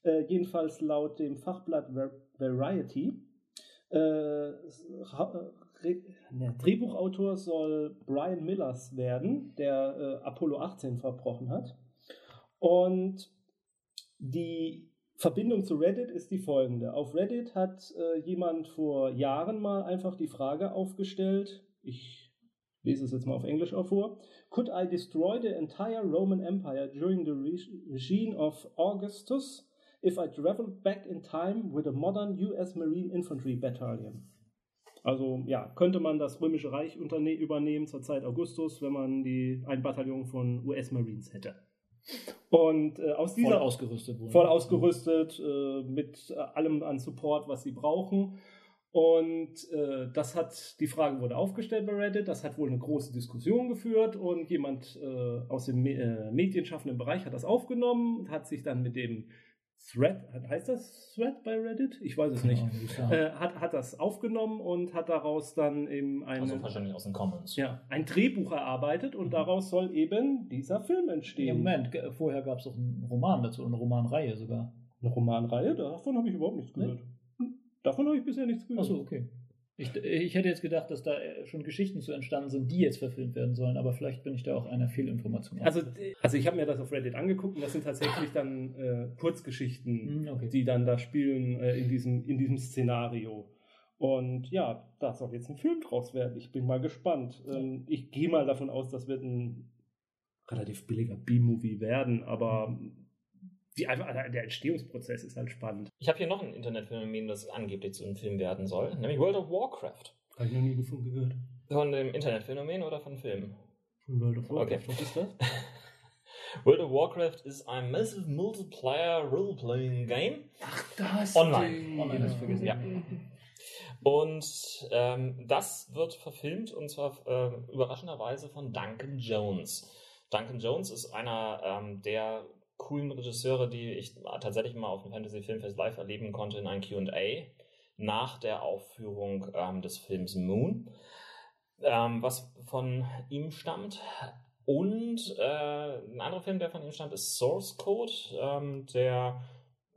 B: Äh, jedenfalls laut dem Fachblatt Variety. Äh, ne, Drehbuchautor soll Brian Millers werden, der äh, Apollo 18 verbrochen hat. Und die Verbindung zu Reddit ist die folgende. Auf Reddit hat äh, jemand vor Jahren mal einfach die Frage aufgestellt, ich lese es jetzt mal auf Englisch auch vor, Could I destroy the entire Roman Empire during the regime of Augustus if I traveled back in time with a modern US Marine Infantry Battalion? Also ja, könnte man das Römische Reich übernehmen zur Zeit Augustus, wenn man die, ein Bataillon von US Marines hätte. Und äh, aus dieser
D: voll ausgerüstet,
B: wohl. voll ausgerüstet äh, mit äh, allem an Support, was sie brauchen. Und äh, das hat die Frage wurde aufgestellt bei Reddit. Das hat wohl eine große Diskussion geführt und jemand äh, aus dem äh, medienschaffenden Bereich hat das aufgenommen und hat sich dann mit dem Thread, heißt das Thread bei Reddit? Ich weiß es nicht. Ja, äh, hat, hat das aufgenommen und hat daraus dann eben ein.
A: Also wahrscheinlich aus den Commons.
B: Ja, ein Drehbuch erarbeitet und mhm. daraus soll eben dieser Film entstehen. Ja,
D: Moment, vorher gab es doch einen Roman dazu, eine Romanreihe sogar.
B: Eine Romanreihe? Davon habe ich überhaupt nichts gehört. Nee? Davon habe ich bisher nichts gehört.
D: Achso, okay. Ich, ich, hätte jetzt gedacht, dass da äh, schon Geschichten zu entstanden sind, die jetzt verfilmt werden sollen, aber vielleicht bin ich da auch einer Fehlinformation.
B: Also, also ich habe mir das auf Reddit angeguckt und das sind tatsächlich dann äh, Kurzgeschichten, hm, okay. die dann da spielen äh, in, diesem, in diesem Szenario. Und ja, da soll jetzt ein Film draus werden. Ich bin mal gespannt. Ähm, ich gehe mal davon aus, das wird ein relativ billiger B-Movie werden, aber mhm die einfach, der Entstehungsprozess ist halt spannend.
A: Ich habe hier noch ein Internetphänomen, das angeblich zu einem Film werden soll, nämlich World of Warcraft.
B: Habe ich noch nie gefunden gehört.
A: Von dem Internetphänomen oder von Filmen?
B: Von World of Warcraft.
A: Okay.
B: Was ist das?
A: World of Warcraft is a massive multiplayer role-playing game.
B: Das
A: Online.
B: Ding.
D: Online, das vergessen.
A: Ja. Und ähm, das wird verfilmt und zwar äh, überraschenderweise von Duncan Jones. Duncan Jones ist einer ähm, der coolen Regisseure, die ich tatsächlich mal auf dem Fantasy Filmfest live erleben konnte in einem Q&A nach der Aufführung ähm, des Films Moon, ähm, was von ihm stammt. Und äh, ein anderer Film, der von ihm stammt, ist Source Code, ähm, der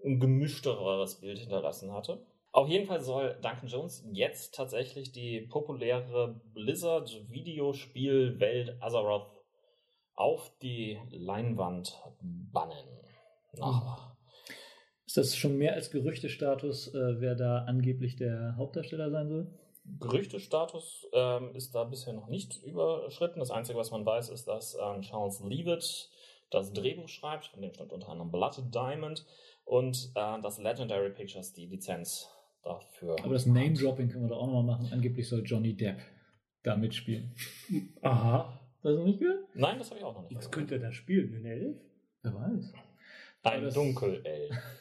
A: ein gemischteres Bild hinterlassen hatte. Auf jeden Fall soll Duncan Jones jetzt tatsächlich die populäre Blizzard-Videospielwelt Azeroth auf die Leinwand bannen. Nach
D: Ist das schon mehr als Gerüchtestatus, äh, wer da angeblich der Hauptdarsteller sein soll?
A: Gerüchtestatus ähm, ist da bisher noch nicht überschritten. Das Einzige, was man weiß, ist, dass ähm, Charles Leavitt das Drehbuch schreibt, von dem stammt unter anderem Blood Diamond und äh, dass Legendary Pictures die Lizenz dafür.
D: Aber das Name-Dropping können wir doch auch nochmal machen. Angeblich soll Johnny Depp da mitspielen.
B: Aha.
D: Hast du nicht gehört?
A: Nein, das habe ich auch noch nicht.
B: Was könnte er da spielen? Ein Elf?
D: Wer weiß.
A: Ein
D: das-
A: Dunkelelf.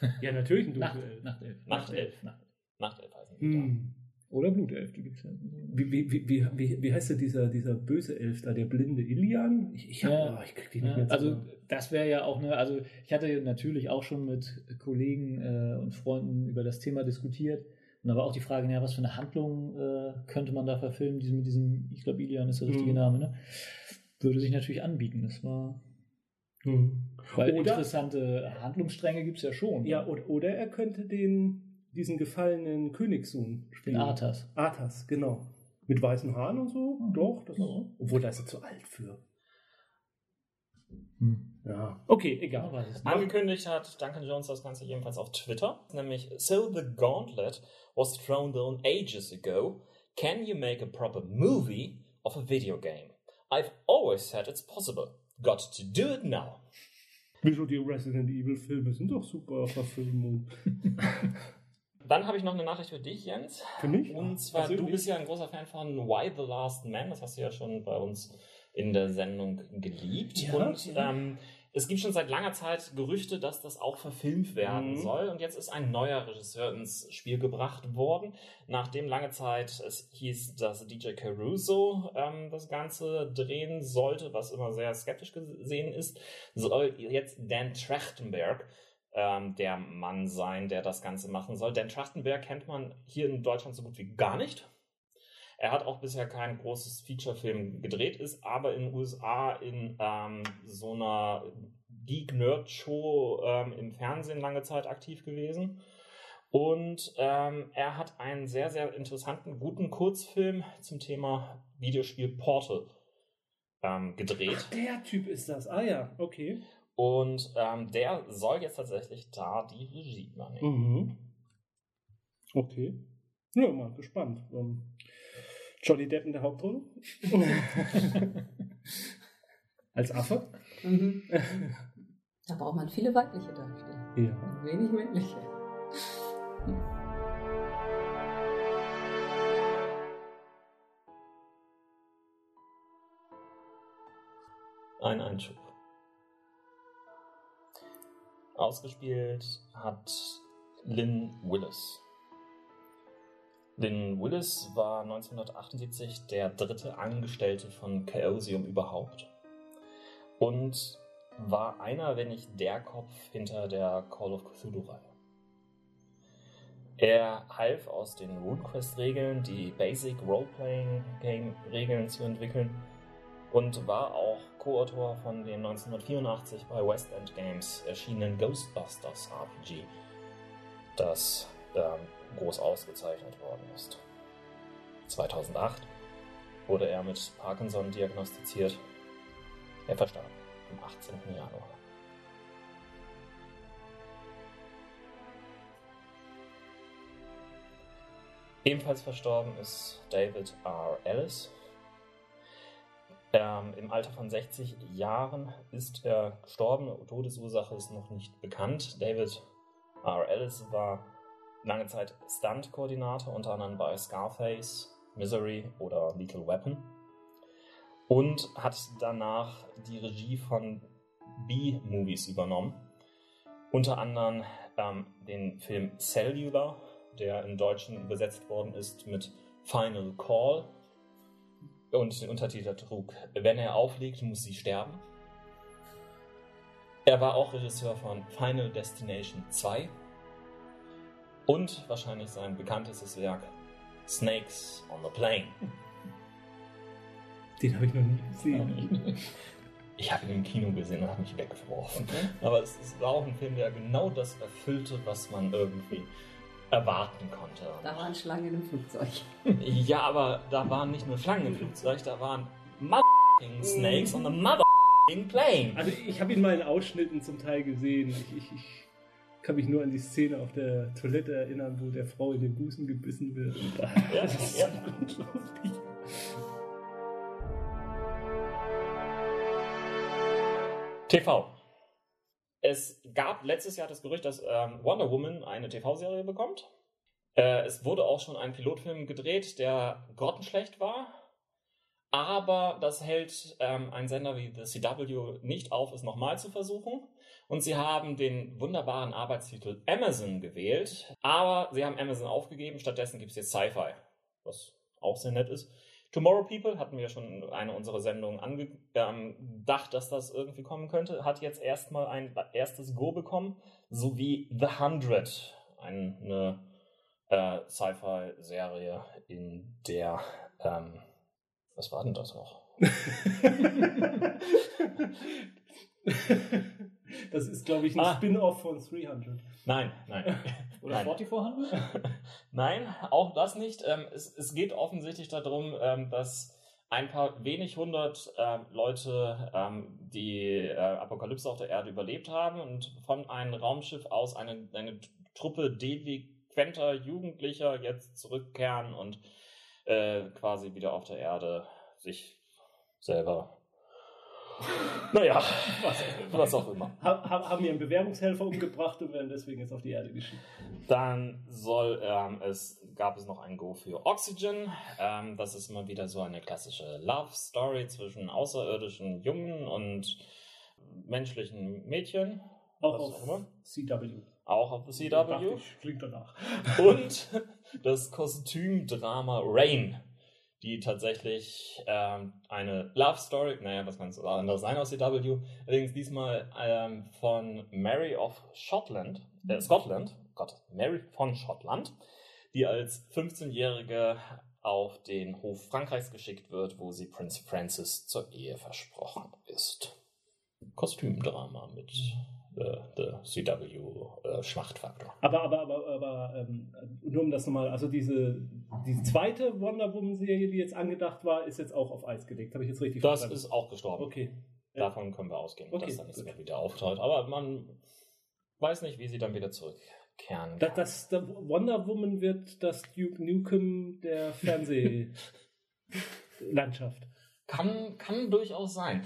B: Ja, natürlich ein
D: Nacht,
B: Dunkelelf.
D: Nachtelf.
A: Nachtelf.
D: Nacht.
A: Nachtelf heißen die.
B: Hm.
D: Oder Blutelf, die gibt's ja.
B: Wie, wie, wie, wie, wie, heißt der dieser, dieser böse Elf da, der blinde Ilian? Ich, ich, hab,
D: Ja.
B: oh, ich krieg die nicht
D: Ja,
B: mehr
D: also das wäre ja auch eine, also ich hatte natürlich auch schon mit Kollegen äh, und Freunden über das Thema diskutiert. Und da war auch die Frage, naja, was für eine Handlung äh, könnte man da verfilmen, diesen, mit diesem, ich glaube, Ilian ist der richtige
B: Mhm.
D: Name, ne? Würde sich natürlich anbieten. Das war.
B: Hm.
D: Weil
B: Oder-
D: interessante Handlungsstränge gibt es ja schon.
B: Ja, oder, oder er könnte den, diesen gefallenen Königssohn
D: Den
B: spielen.
D: Arthas.
B: Arthas, genau. Mit weißen Haaren und so?
D: Mhm.
B: Doch, das. Obwohl, da ist er zu alt für.
D: Hm.
B: Ja. Okay, egal.
A: Angekündigt hat Duncan Jones das Ganze ebenfalls auf Twitter, nämlich So the gauntlet was thrown down ages ago. Can you make a proper movie of a video game? I've always said it's possible. Got to do it now.
B: Wieso die Resident Evil Filme sind doch super Verfilmungen.
A: Dann habe ich noch eine Nachricht für dich, Jens.
B: Für mich?
A: Und zwar, du
B: Persönlich?
A: bist ja ein großer Fan von Why the Last Man. Das hast du ja schon bei uns in der Sendung geliebt.
B: Ja,
A: und
B: ja.
A: ähm, es gibt schon seit langer Zeit Gerüchte, dass das auch verfilmt werden
B: Mhm.
A: soll. Und jetzt ist ein neuer Regisseur ins Spiel gebracht worden. Nachdem lange Zeit es hieß, dass DJ Caruso ähm, das Ganze drehen sollte, was immer sehr skeptisch gesehen ist, soll jetzt Dan Trachtenberg ähm, der Mann sein, der das Ganze machen soll. Dan Trachtenberg kennt man hier in Deutschland so gut wie gar nicht. Er hat auch bisher kein großes Feature-Film gedreht, ist aber in den USA in ähm, so einer Geek-Nerd-Show ähm, im Fernsehen lange Zeit aktiv gewesen. Und ähm, er hat einen sehr, sehr interessanten, guten Kurzfilm zum Thema Videospiel Portal ähm, gedreht.
B: Der Typ ist das. Ah ja, okay.
A: Und ähm, der soll jetzt tatsächlich da die Regie übernehmen.
B: Mhm. Okay. Ja, mal gespannt. Ähm, Johnny Depp in der Hauptrolle? Als Affe?
C: Mhm. Da braucht man viele weibliche Darsteller.
B: Ja.
C: und Wenig männliche.
A: Ein Einschub. Ausgespielt hat Lynn Willis. Lynn Willis war 1978 der dritte Angestellte von Chaosium überhaupt und war einer, wenn nicht der Kopf hinter der Call of Cthulhu-Reihe. Er half aus den RuneQuest-Regeln die Basic Role-Playing-Game-Regeln zu entwickeln und war auch Co-Autor von dem 1984 bei West End Games erschienenen Ghostbusters RPG, das ähm, groß ausgezeichnet worden ist. 2008 wurde er mit Parkinson diagnostiziert. Er verstarb am 18. Januar. Ebenfalls verstorben ist David R. Ellis, ähm, Im Alter von 60 Jahren ist er gestorben. Todesursache ist noch nicht bekannt. David R. Ellis war lange Zeit Stunt-Koordinator, unter anderem bei Scarface Misery oder Lethal Weapon. Und hat danach die Regie von B-Movies übernommen. Unter anderem ähm, den Film Cellular, der im Deutschen übersetzt worden ist mit Final Call und den Untertitel trug Wenn er auflegt, muss sie sterben. Er war auch Regisseur von Final Destination 2 und wahrscheinlich sein bekanntestes Werk Snakes on the Plane.
B: Den habe ich noch nie gesehen.
A: Ich habe ihn im Kino gesehen und habe mich weggeworfen. Aber es, es war auch ein Film, der genau das erfüllte, was man irgendwie erwarten konnte.
C: Da waren Schlangen im Flugzeug.
A: Ja, aber da waren nicht nur Schlangen im Flugzeug, da waren motherfucking Snakes on the motherfucking plane.
B: Also ich habe ihn mal in Ausschnitten zum Teil gesehen. Ich, ich, ich kann mich nur an die Szene auf der Toilette erinnern, wo der Frau in den Busen gebissen wird.
A: Ja,
B: das ist
A: ja.
B: unglaublich.
A: TV. Es gab letztes Jahr das Gerücht, dass ähm, Wonder Woman eine TV-Serie bekommt. Äh, es wurde auch schon ein Pilotfilm gedreht, der grottenschlecht war. Aber das hält ähm, ein Sender wie The CW nicht auf, es nochmal zu versuchen. Und sie haben den wunderbaren Arbeitstitel Amazon gewählt. Aber sie haben Amazon aufgegeben. Stattdessen gibt es jetzt Sci-Fi, was auch sehr nett ist. Tomorrow People hatten wir schon eine unserer Sendungen angedacht, dass das irgendwie kommen könnte. Hat jetzt erstmal ein erstes Go bekommen, sowie The Hundred, eine äh, Sci-Fi-Serie, in der ähm, was war denn das noch?
B: Das ist, glaube ich, ein
A: Ah.
B: Spin-off von 300.
A: Nein, nein.
D: Oder
A: Nein.
D: 4400?
A: Nein, auch das nicht. Ähm, es, es geht offensichtlich darum, ähm, dass ein paar wenig hundert ähm, Leute ähm, die äh, Apokalypse auf der Erde überlebt haben und von einem Raumschiff aus eine, eine Truppe delinquenter Jugendlicher jetzt zurückkehren und äh, quasi wieder auf der Erde sich selber. Naja,
B: Was,
A: was auch immer.
B: Ha- ha- haben wir einen Bewährungshelfer umgebracht und werden deswegen jetzt auf die Erde geschickt.
A: Dann soll ähm, es gab es noch ein Go für Oxygen. Ähm, das ist mal wieder so eine klassische Love Story zwischen außerirdischen Jungen und menschlichen Mädchen.
B: Auch auf
A: immer.
B: CW.
A: Auch auf CW.
B: ich, Klingt danach.
A: Und das Kostümdrama Rain, die tatsächlich ähm, eine Love Story, naja, was kann es anderes sein aus CW, allerdings diesmal ähm, von Mary of Scotland, äh, Scotland, Gott, Mary von Schottland, die als 15-Jährige auf den Hof Frankreichs geschickt wird, wo sie Prince Francis zur Ehe versprochen ist. Kostümdrama mit äh, der CW-Schmachtfaktor.
B: Aber, aber, aber, aber ähm, nur um das nochmal, also diese die zweite Wonder Woman-Serie, die jetzt angedacht war, ist jetzt auch auf Eis gelegt. Habe ich jetzt richtig
A: Das
B: verstanden?
A: ist auch gestorben.
B: Okay.
A: Davon können wir ausgehen,
B: Okay,
A: dass da nichts
B: gut.
A: mehr wieder auftaucht. Aber man weiß nicht, wie sie dann wieder zurückkehren.
B: Das, das, der Wonder Woman wird das Duke Nukem der Fernsehlandschaft.
A: Kann, kann durchaus sein.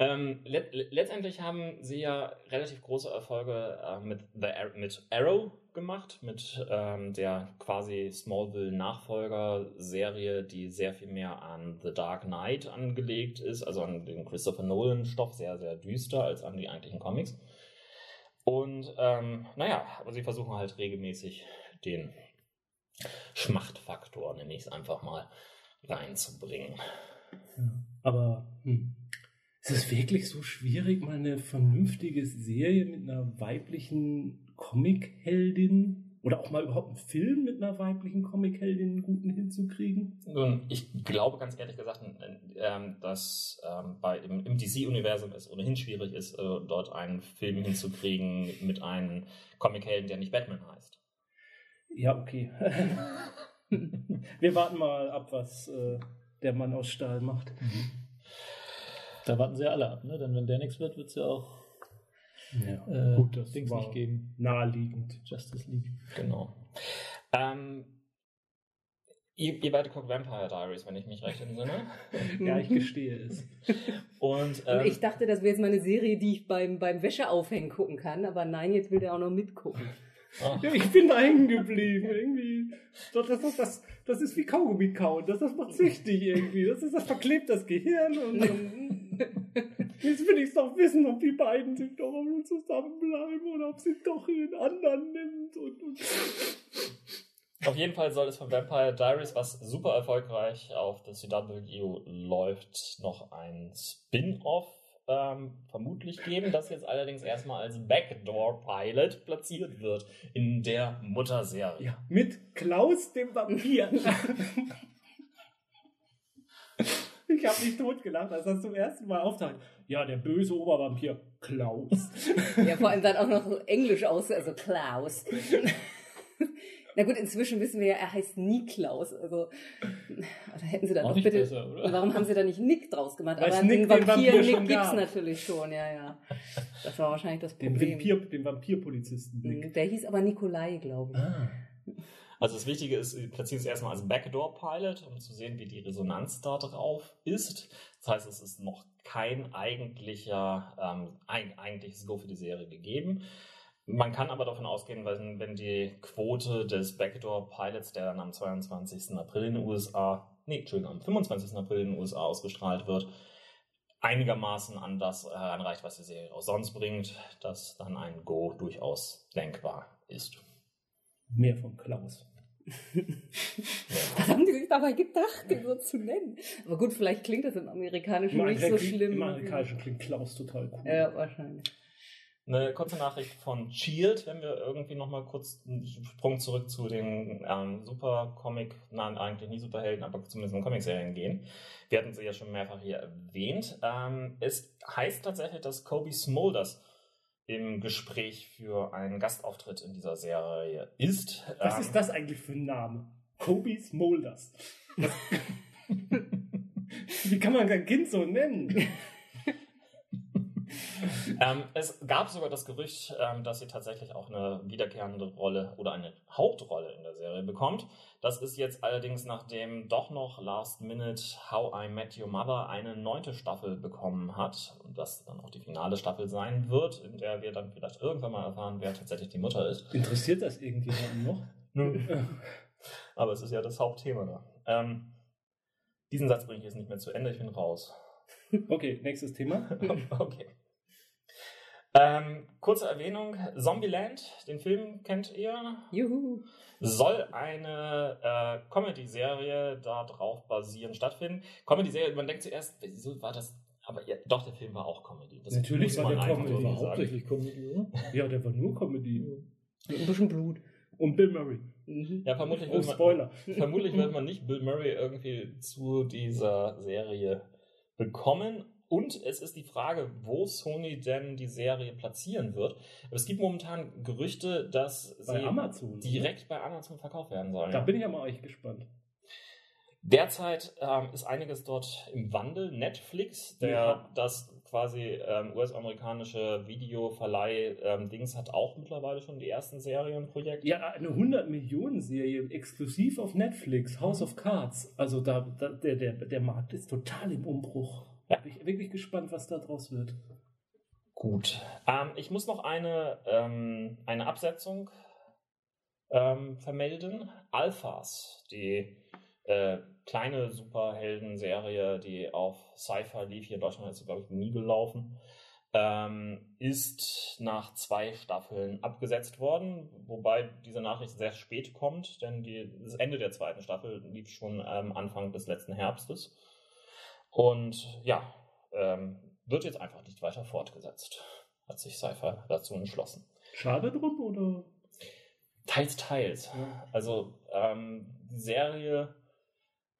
A: Ähm, let, letztendlich haben sie ja relativ große Erfolge äh, mit, Ar- mit Arrow gemacht, mit ähm, der quasi Smallville-Nachfolger-Serie, die sehr viel mehr an The Dark Knight angelegt ist, also an den Christopher Nolan-Stoff, sehr, sehr düster als an die eigentlichen Comics. Und ähm, naja, aber sie versuchen halt regelmäßig den Schmachtfaktor, nenne ich es einfach mal, reinzubringen.
B: Aber hm. Ist es wirklich so schwierig, mal eine vernünftige Serie mit einer weiblichen Comic-Heldin oder auch mal überhaupt einen Film mit einer weiblichen Comic-Heldin einen guten hinzukriegen?
A: Nun, ich glaube ganz ehrlich gesagt, ähm, dass ähm, bei, im, im DC-Universum es ohnehin schwierig ist, äh, dort einen Film hinzukriegen mit einem Comic-Helden, der nicht Batman heißt.
B: Ja, okay. Wir warten mal ab, was äh, der Mann aus Stahl macht.
D: Da warten sie ja alle ab, ne? Denn wenn der nichts wird, wird es ja auch
B: Ja,
D: äh,
B: gut, das
D: Dings
B: war
D: nicht geben.
B: naheliegend.
D: Justice League.
A: Genau. Ähm, ihr, ihr beide guckt Vampire Diaries, wenn ich mich recht entsinne.
B: Ja, ich gestehe es.
A: Und,
C: Und
A: ähm,
C: ich dachte, das wäre jetzt mal eine Serie, die ich beim, beim Wäscheaufhängen gucken kann, aber nein, jetzt will der auch noch mitgucken.
B: Ja, ich bin hängen geblieben. Irgendwie. Das, das, das, das ist wie Kaugummi kauen. Das, das macht süchtig irgendwie. Das, ist, das verklebt das Gehirn. Und, und jetzt will ich doch wissen, ob die beiden sich doch zusammenbleiben oder ob sie doch den anderen nimmt. Und, und.
A: Auf jeden Fall soll es von Vampire Diaries, was super erfolgreich auf der CW läuft, noch ein Spin-off ähm, vermutlich geben, das jetzt allerdings erstmal als Backdoor-Pilot platziert wird in der Mutterserie.
B: Ja, mit Klaus dem Vampir. ich habe mich totgelacht, als das zum ersten Mal auftaucht. Ja, der böse Obervampir Klaus.
C: Ja, vor allem dann auch noch so englisch aus, also Klaus. Na gut, inzwischen wissen wir ja, er heißt Niklaus. Also, oder hätten sie da
D: Auch
C: doch bitte.
D: besser, oder?
C: Warum haben sie da nicht Nick draus gemacht?
B: Weil
C: Aber
B: Nick
C: den
B: den
C: Vampir
B: Vampir
C: Nick gibt's
B: gab.
C: natürlich schon, ja, ja. Das war wahrscheinlich das
B: Den,
C: Problem.
B: Vampir, den Vampirpolizisten. Nick.
C: Der hieß aber Nikolai, glaube ich.
B: Ah.
A: Also das Wichtige ist, sie platzieren es erstmal als Backdoor-Pilot, um zu sehen, wie die Resonanz da drauf ist. Das heißt, es ist noch kein eigentlicher, ähm, ein, eigentliches Go für die Serie gegeben. Man kann aber davon ausgehen, wenn, wenn die Quote des Backdoor-Pilots, der dann am 22. April in den USA, nee, Entschuldigung, am 25. April in den USA ausgestrahlt wird, einigermaßen an das äh, anreicht, was die Serie auch sonst bringt, dass dann ein Go durchaus denkbar ist.
B: Mehr von Klaus.
C: Was haben die sich dabei gedacht, den so zu nennen? Aber gut, vielleicht klingt das im Amerikanischen
B: Im,
C: nicht so schlimm.
B: Im Amerikanischen klingt Klaus total cool.
C: Ja, wahrscheinlich.
A: Eine kurze Nachricht von Shield, wenn wir irgendwie nochmal kurz einen Sprung zurück zu den ähm, Super-Comic, nein, eigentlich nie Superhelden, aber zumindest in Comicserien gehen. Wir hatten sie ja schon mehrfach hier erwähnt. Ähm, es heißt tatsächlich, dass Kobe Smulders im Gespräch für einen Gastauftritt in dieser Serie ist.
B: Was
A: Ähm,
B: ist das eigentlich für ein Name? Kobe Smulders. Wie kann man ein Kind so nennen?
A: Ähm, es gab sogar das Gerücht, ähm, dass sie tatsächlich auch eine wiederkehrende Rolle oder eine Hauptrolle in der Serie bekommt. Das ist jetzt allerdings, nachdem doch noch Last Minute How I Met Your Mother eine neunte Staffel bekommen hat und das dann auch die finale Staffel sein wird, in der wir dann vielleicht irgendwann mal erfahren, wer tatsächlich die Mutter ist.
B: Interessiert das irgendjemanden noch?
A: Aber es ist ja das Hauptthema da. Ähm, diesen Satz bringe ich jetzt nicht mehr zu Ende, ich bin raus.
B: Okay, nächstes Thema.
A: Okay. Ähm, kurze Erwähnung: Zombieland, den Film kennt ihr,
C: Juhu.
A: soll eine äh, Comedy-Serie darauf basierend stattfinden. Comedy-Serie, man denkt zuerst, wieso war das? Aber ja, doch, der Film war auch Comedy. Das
B: Natürlich war der Comedy.
D: war hauptsächlich Comedy, oder?
B: Ja, der war nur Comedy.
C: Mit ein bisschen Blut.
B: Und Bill Murray.
C: Mhm.
A: Ja, vermutlich
B: Oh,
A: wird, man,
B: Spoiler.
A: vermutlich wird man nicht Bill Murray irgendwie zu dieser Serie bekommen. Und es ist die Frage, wo Sony denn die Serie platzieren wird. Es gibt momentan Gerüchte, dass
B: Bei
A: sie
B: Amazon. oder?
A: direkt bei Amazon verkauft werden sollen.
B: Da bin ich ja mal echt gespannt.
A: Derzeit ähm, ist einiges dort im Wandel. Netflix, der
B: Ja.
A: das quasi ähm, US-amerikanische Videoverleih-Dings hat auch mittlerweile schon die ersten Serienprojekte.
B: Ja, eine 100-Millionen-Serie exklusiv auf Netflix, House of Cards. Also da, da der, der, der Markt ist total im Umbruch.
A: Ja.
B: Bin ich wirklich gespannt, was da draus wird.
A: Gut. Ähm, ich muss noch eine, ähm, eine Absetzung ähm, vermelden. Alphas, die äh, kleine Superhelden-Serie, die auf Cypher lief, hier in Deutschland ist sie, glaube ich, nie gelaufen, ähm, ist nach zwei Staffeln abgesetzt worden, wobei diese Nachricht sehr spät kommt, denn die, das Ende der zweiten Staffel lief schon ähm, Anfang des letzten Herbstes. Und ja, ähm, wird jetzt einfach nicht weiter fortgesetzt. Hat sich Cypher dazu entschlossen.
B: Schade drum oder?
A: Teils, teils.
B: Ja.
A: Also ähm, die Serie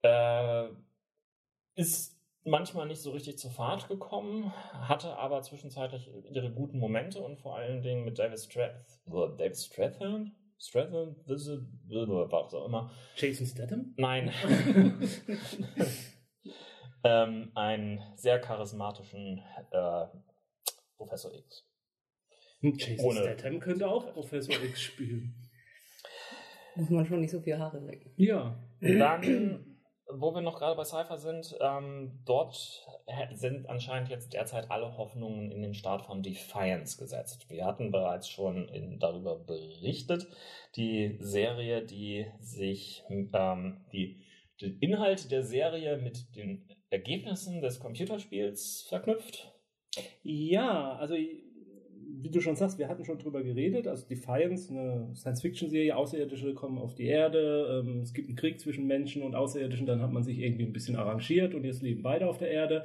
A: äh, ist manchmal nicht so richtig zur Fahrt gekommen, hatte aber zwischenzeitlich ihre guten Momente und vor allen Dingen mit David Strath David Stratham, Stratham, was auch immer.
B: Jason Statham?
A: Nein. ähm, einen sehr charismatischen äh, Professor X.
B: Hm, Jason
A: Ohne-
B: Statham könnte auch Professor X spielen.
C: Muss man schon nicht so viel Haare weg.
B: Ja.
A: Dann wo wir noch gerade bei Cypher sind, ähm, dort sind anscheinend jetzt derzeit alle Hoffnungen in den Start von Defiance gesetzt. Wir hatten bereits schon in, darüber berichtet, die Serie, die sich ähm, die, den Inhalt der Serie mit den Ergebnissen des Computerspiels verknüpft.
B: Ja, also wie du schon sagst, wir hatten schon drüber geredet. Also Defiance, eine Science-Fiction-Serie, Außerirdische kommen auf die Erde, ähm, es gibt einen Krieg zwischen Menschen und Außerirdischen, dann hat man sich irgendwie ein bisschen arrangiert und jetzt leben beide auf der Erde.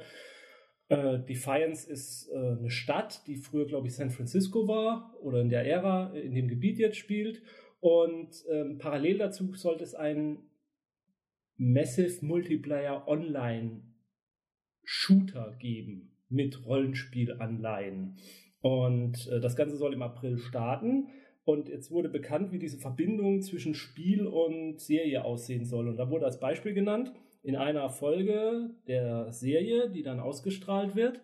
B: Äh, Defiance ist äh, eine Stadt, die früher, glaube ich, San Francisco war oder in der Ära, in dem Gebiet jetzt spielt. Und ähm, parallel dazu sollte es ein Massive Multiplayer Online Shooter geben mit Rollenspielanleihen. Und äh, das Ganze soll im April starten. Und jetzt wurde bekannt, wie diese Verbindung zwischen Spiel und Serie aussehen soll. Und da wurde als Beispiel genannt, in einer Folge der Serie, die dann ausgestrahlt wird,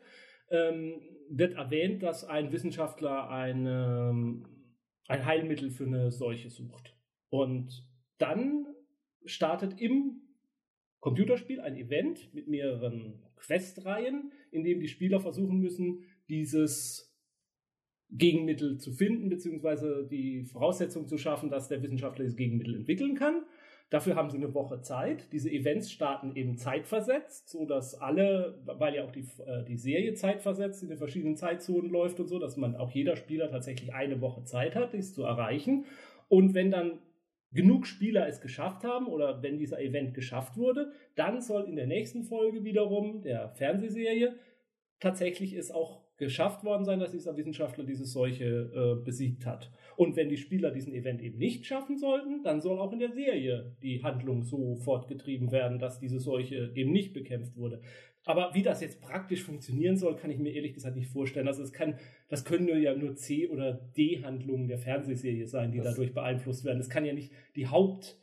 B: ähm, wird erwähnt, dass ein Wissenschaftler eine, ein Heilmittel für eine Seuche sucht. Und dann startet im Computerspiel ein Event mit mehreren Questreihen, in dem die Spieler versuchen müssen, dieses Gegenmittel zu finden, beziehungsweise die Voraussetzung zu schaffen, dass der Wissenschaftler das Gegenmittel entwickeln kann. Dafür haben sie eine Woche Zeit. Diese Events starten eben zeitversetzt, so dass alle, weil ja auch die, äh, die Serie zeitversetzt in den verschiedenen Zeitzonen läuft und so, dass man auch jeder Spieler tatsächlich eine Woche Zeit hat, dies zu erreichen. Und wenn dann genug Spieler es geschafft haben oder wenn dieser Event geschafft wurde, dann soll in der nächsten Folge wiederum der Fernsehserie tatsächlich es auch geschafft worden sein, dass dieser Wissenschaftler diese Seuche äh, besiegt hat. Und wenn die Spieler diesen Event eben nicht schaffen sollten, dann soll auch in der Serie die Handlung so fortgetrieben werden, dass diese Seuche eben nicht bekämpft wurde. Aber wie das jetzt praktisch funktionieren soll, kann ich mir ehrlich gesagt nicht vorstellen. Also es kann, das können nur ja nur C- oder D-Handlungen der Fernsehserie sein, die das dadurch beeinflusst werden. Es kann ja nicht die Haupt,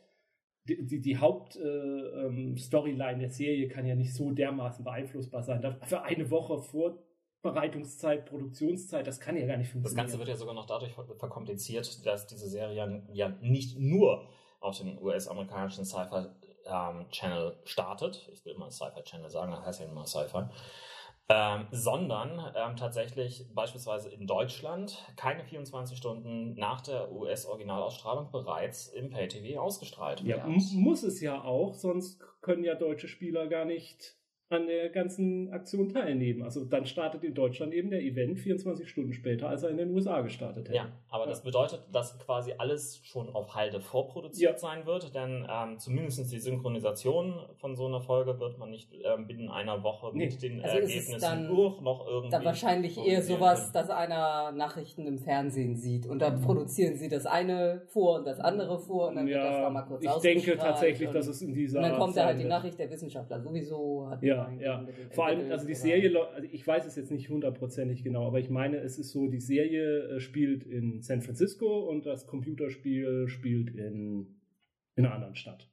B: die, die, die Hauptstoryline äh, ähm, der Serie kann ja nicht so dermaßen beeinflussbar sein. Für eine Woche vor Bereitungszeit, Produktionszeit, das kann ja gar nicht funktionieren.
A: Das Ganze wird ja sogar noch dadurch verkompliziert, dass diese Serie ja nicht nur auf dem US-amerikanischen Sci-Fi ähm, Channel startet. Ich will immer Sci-Fi Channel sagen, das heißt ja immer Sci-Fi. Ähm, sondern ähm, tatsächlich beispielsweise in Deutschland keine 24 Stunden nach der US-Originalausstrahlung bereits im Pay-TV ausgestrahlt wird.
B: Ja, muss es ja auch, sonst können ja deutsche Spieler gar nicht an der ganzen Aktion teilnehmen. Also dann startet in Deutschland eben der Event 24 Stunden später, als er in den USA gestartet hätte.
A: Ja, aber ja. das bedeutet, dass quasi alles schon auf Halde vorproduziert ja. sein wird, denn ähm, zumindest die Synchronisation von so einer Folge wird man nicht ähm, binnen einer Woche nee. mit den also Ergebnissen
C: durch noch irgendwie. Dann wahrscheinlich eher sowas, dass einer Nachrichten im Fernsehen sieht und dann mhm. produzieren sie das eine vor und das andere vor und dann
B: ja,
C: wird das da mal kurz
B: Ich denke tatsächlich, dass es in dieser.
C: Und dann kommt da halt die Nachricht der Wissenschaftler sowieso
B: hat. Ja ja. Vor allem, also die Serie, also ich weiß es jetzt nicht hundertprozentig genau, aber ich meine, es ist so, die Serie äh, spielt in San Francisco und das Computerspiel spielt in, in einer anderen Stadt.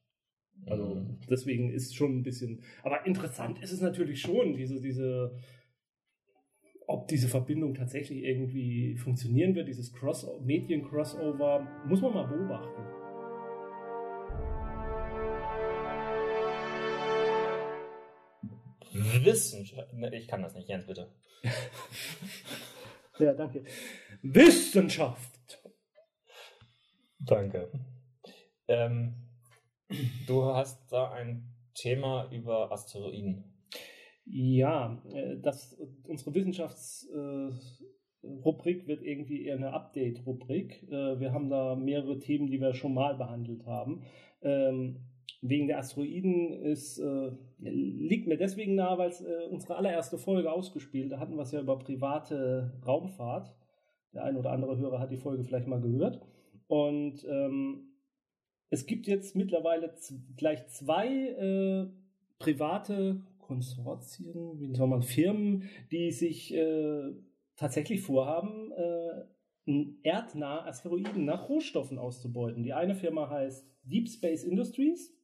B: Also deswegen ist schon ein bisschen, aber interessant ist es natürlich schon, diese, diese, ob diese Verbindung tatsächlich irgendwie funktionieren wird, dieses Cross Medien-Crossover, muss man mal beobachten.
A: Wissenschaft. Ich kann das nicht, Jens, bitte.
B: ja, danke. Wissenschaft.
A: Danke. Ähm, du hast da ein Thema über Asteroiden.
B: Ja, äh, das, unsere Wissenschaftsrubrik äh, wird irgendwie eher eine Update-Rubrik. Äh, wir haben da mehrere Themen, die wir schon mal behandelt haben. Ähm, wegen der Asteroiden ist, liegt mir deswegen nahe, weil es äh, unsere allererste Folge ausgespielt. Da hatten wir es ja über private Raumfahrt. Der ein oder andere Hörer hat die Folge vielleicht mal gehört. Und ähm, es gibt jetzt mittlerweile gleich zwei äh, private Konsortien, wie soll man, Firmen, die sich äh, tatsächlich vorhaben, äh, erdnahe Asteroiden nach Rohstoffen auszubeuten. Die eine Firma heißt Deep Space Industries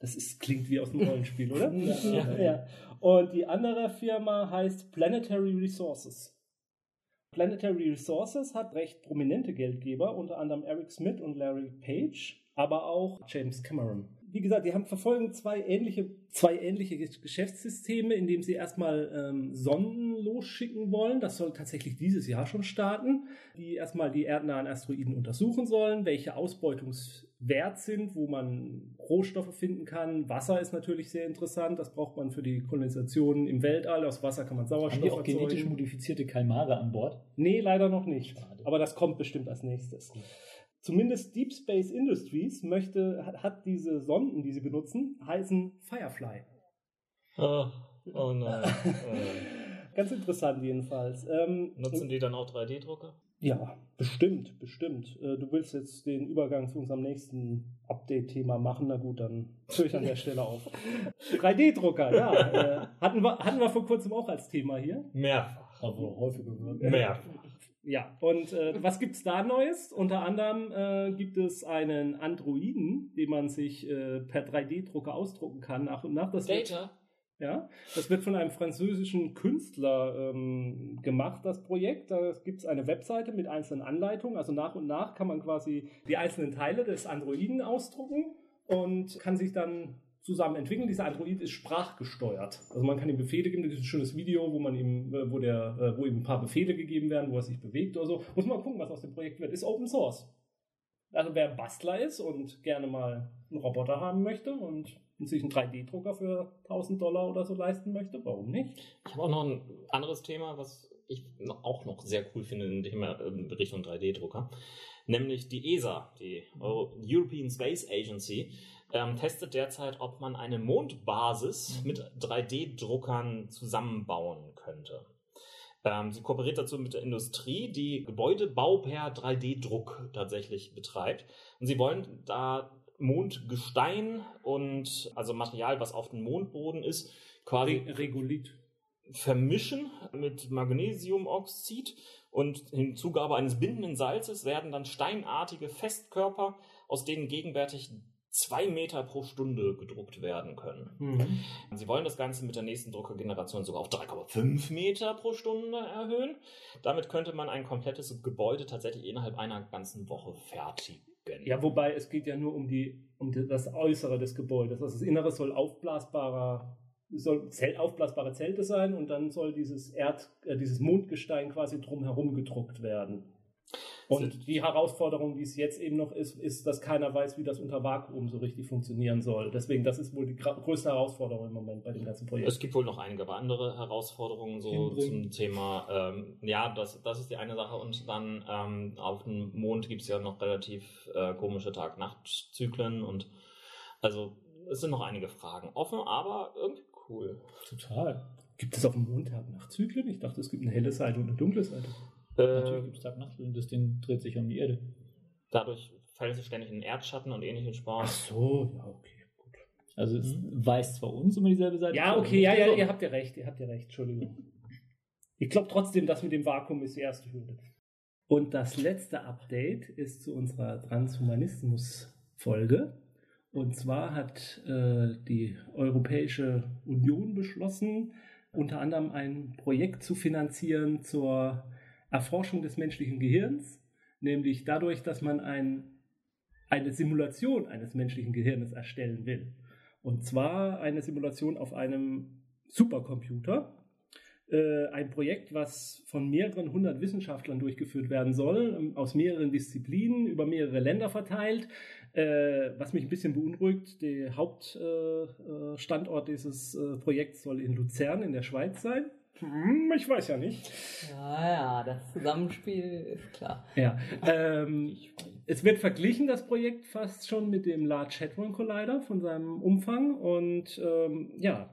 B: das ist, klingt wie aus einem Rollenspiel, oder? ja. ja. Und die andere Firma heißt Planetary Resources. Planetary Resources hat recht prominente Geldgeber, unter anderem Eric Smith und Larry Page, aber auch James Cameron. Wie gesagt, die haben verfolgen zwei ähnliche, zwei ähnliche Geschäftssysteme, indem sie erstmal ähm, Sonden losschicken wollen. Das soll tatsächlich dieses Jahr schon starten, die erstmal die erdnahen Asteroiden untersuchen sollen, welche Ausbeutungswert sind, wo man Rohstoffe finden kann. Wasser ist natürlich sehr interessant. Das braucht man für die Kolonisation im Weltall. Aus Wasser kann man Sauerstoff
D: Haben die auch
B: erzeugen.
D: genetisch modifizierte Kalmare an Bord?
B: Nee, leider noch nicht.
D: Schade.
B: Aber das kommt bestimmt als nächstes. Zumindest Deep Space Industries möchte, hat, hat diese Sonden, die sie benutzen, heißen Firefly.
A: Oh, oh nein.
B: Ganz interessant jedenfalls. Ähm,
A: Nutzen die dann auch 3D-Drucker?
B: Ja, bestimmt, bestimmt. Äh, Du willst jetzt den Übergang zu unserem nächsten Update-Thema machen. Na gut, dann höre ich an der Stelle auf. 3D-Drucker, ja. Äh, hatten, wir, hatten wir vor kurzem auch als Thema hier.
A: Mehrfach.
D: Aber häufiger gehört.
A: Mehrfach.
B: Ja, und äh, was gibt's da Neues? Unter anderem äh, gibt es einen Androiden, den man sich äh, per 3D-Drucker ausdrucken kann nach und nach. Das wird,
A: Data?
B: ja, das wird von einem französischen Künstler ähm, gemacht, das Projekt. Da gibt's eine Webseite mit einzelnen Anleitungen. Also nach und nach kann man quasi die einzelnen Teile des Androiden ausdrucken und kann sich dann zusammen entwickeln. Dieser Android ist sprachgesteuert. Also man kann ihm Befehle geben. Das ist ein schönes Video, wo man ihm, äh, wo der, äh, wo ihm ein paar Befehle gegeben werden, wo er sich bewegt oder so. Muss man gucken, was aus dem Projekt wird. Ist Open Source. Also wer Bastler ist und gerne mal einen Roboter haben möchte und sich einen 3D-Drucker für 1000 Dollar oder so leisten möchte, warum nicht?
A: Ich habe auch noch ein anderes Thema, was ich auch noch sehr cool finde in Thema in Richtung 3D-Drucker. Nämlich die ESA, die Euro European Space Agency, ähm, testet derzeit, ob man eine Mondbasis mit 3D-Druckern zusammenbauen könnte. Ähm, sie kooperiert dazu mit der Industrie, die Gebäudebau per 3D-Druck tatsächlich betreibt. Und sie wollen da Mondgestein und also Material, was auf dem Mondboden ist, quasi
B: Re Regolith.
A: vermischen mit Magnesiumoxid und Hinzugabe eines bindenden Salzes werden dann steinartige Festkörper, aus denen gegenwärtig zwei Meter pro Stunde gedruckt werden können.
B: Mhm.
A: Sie wollen das Ganze mit der nächsten Druckergeneration sogar auf 3,5 Meter pro Stunde erhöhen. Damit könnte man ein komplettes Gebäude tatsächlich innerhalb einer ganzen Woche fertigen.
B: Ja, wobei es geht ja nur um die um das Äußere des Gebäudes. Also das Innere soll aufblasbarer soll Zelt, aufblasbare Zelte sein und dann soll dieses Erd äh, dieses Mondgestein quasi drumherum gedruckt werden. Und die Herausforderung, die es jetzt eben noch ist, ist, dass keiner weiß, wie das unter Vakuum so richtig funktionieren soll. Deswegen, das ist wohl die größte Herausforderung im Moment bei dem ganzen Projekt.
A: Es gibt wohl noch einige andere Herausforderungen so zum Thema, ähm, ja, das, das ist die eine Sache und dann ähm, auf dem Mond gibt es ja noch relativ äh, komische Tag-Nacht-Zyklen und also es sind noch einige Fragen offen, aber irgendwie cool.
D: Total.
B: Gibt es auf dem Montag Nachtzyklen? Ich dachte, es gibt eine helle Seite und eine dunkle Seite.
D: Natürlich gibt es Tag-Nacht und das Ding dreht sich um die Erde.
A: dadurch fällt es ständig in den Erdschatten und ähnlichen Spaß.
B: so, ja, okay, gut.
D: Also es weist zwar uns immer dieselbe Seite.
B: Ja, okay, ja, ja,
D: nicht
B: ihr habt ja recht, ihr habt ja recht, Entschuldigung. Ich glaube trotzdem, das mit dem Vakuum ist die erste Hürde. Und das letzte Update ist zu unserer Transhumanismus-Folge. Und zwar hat äh, die Europäische Union beschlossen, unter anderem ein Projekt zu finanzieren zur Erforschung des menschlichen Gehirns, nämlich dadurch, dass man ein, eine Simulation eines menschlichen Gehirns erstellen will. Und zwar eine Simulation auf einem Supercomputer. Äh, ein Projekt, was von mehreren hundert Wissenschaftlern durchgeführt werden soll, ähm, aus mehreren Disziplinen, über mehrere Länder verteilt. Äh, was mich ein bisschen beunruhigt, der Hauptstandort äh, dieses Projekts soll in Luzern in der Schweiz sein. Hm, ich weiß ja nicht.
C: Ja, ja, das Zusammenspiel ist klar.
B: Ja, ähm, es wird verglichen, das Projekt fast schon mit dem Large Hadron Collider von seinem Umfang und ähm, ja,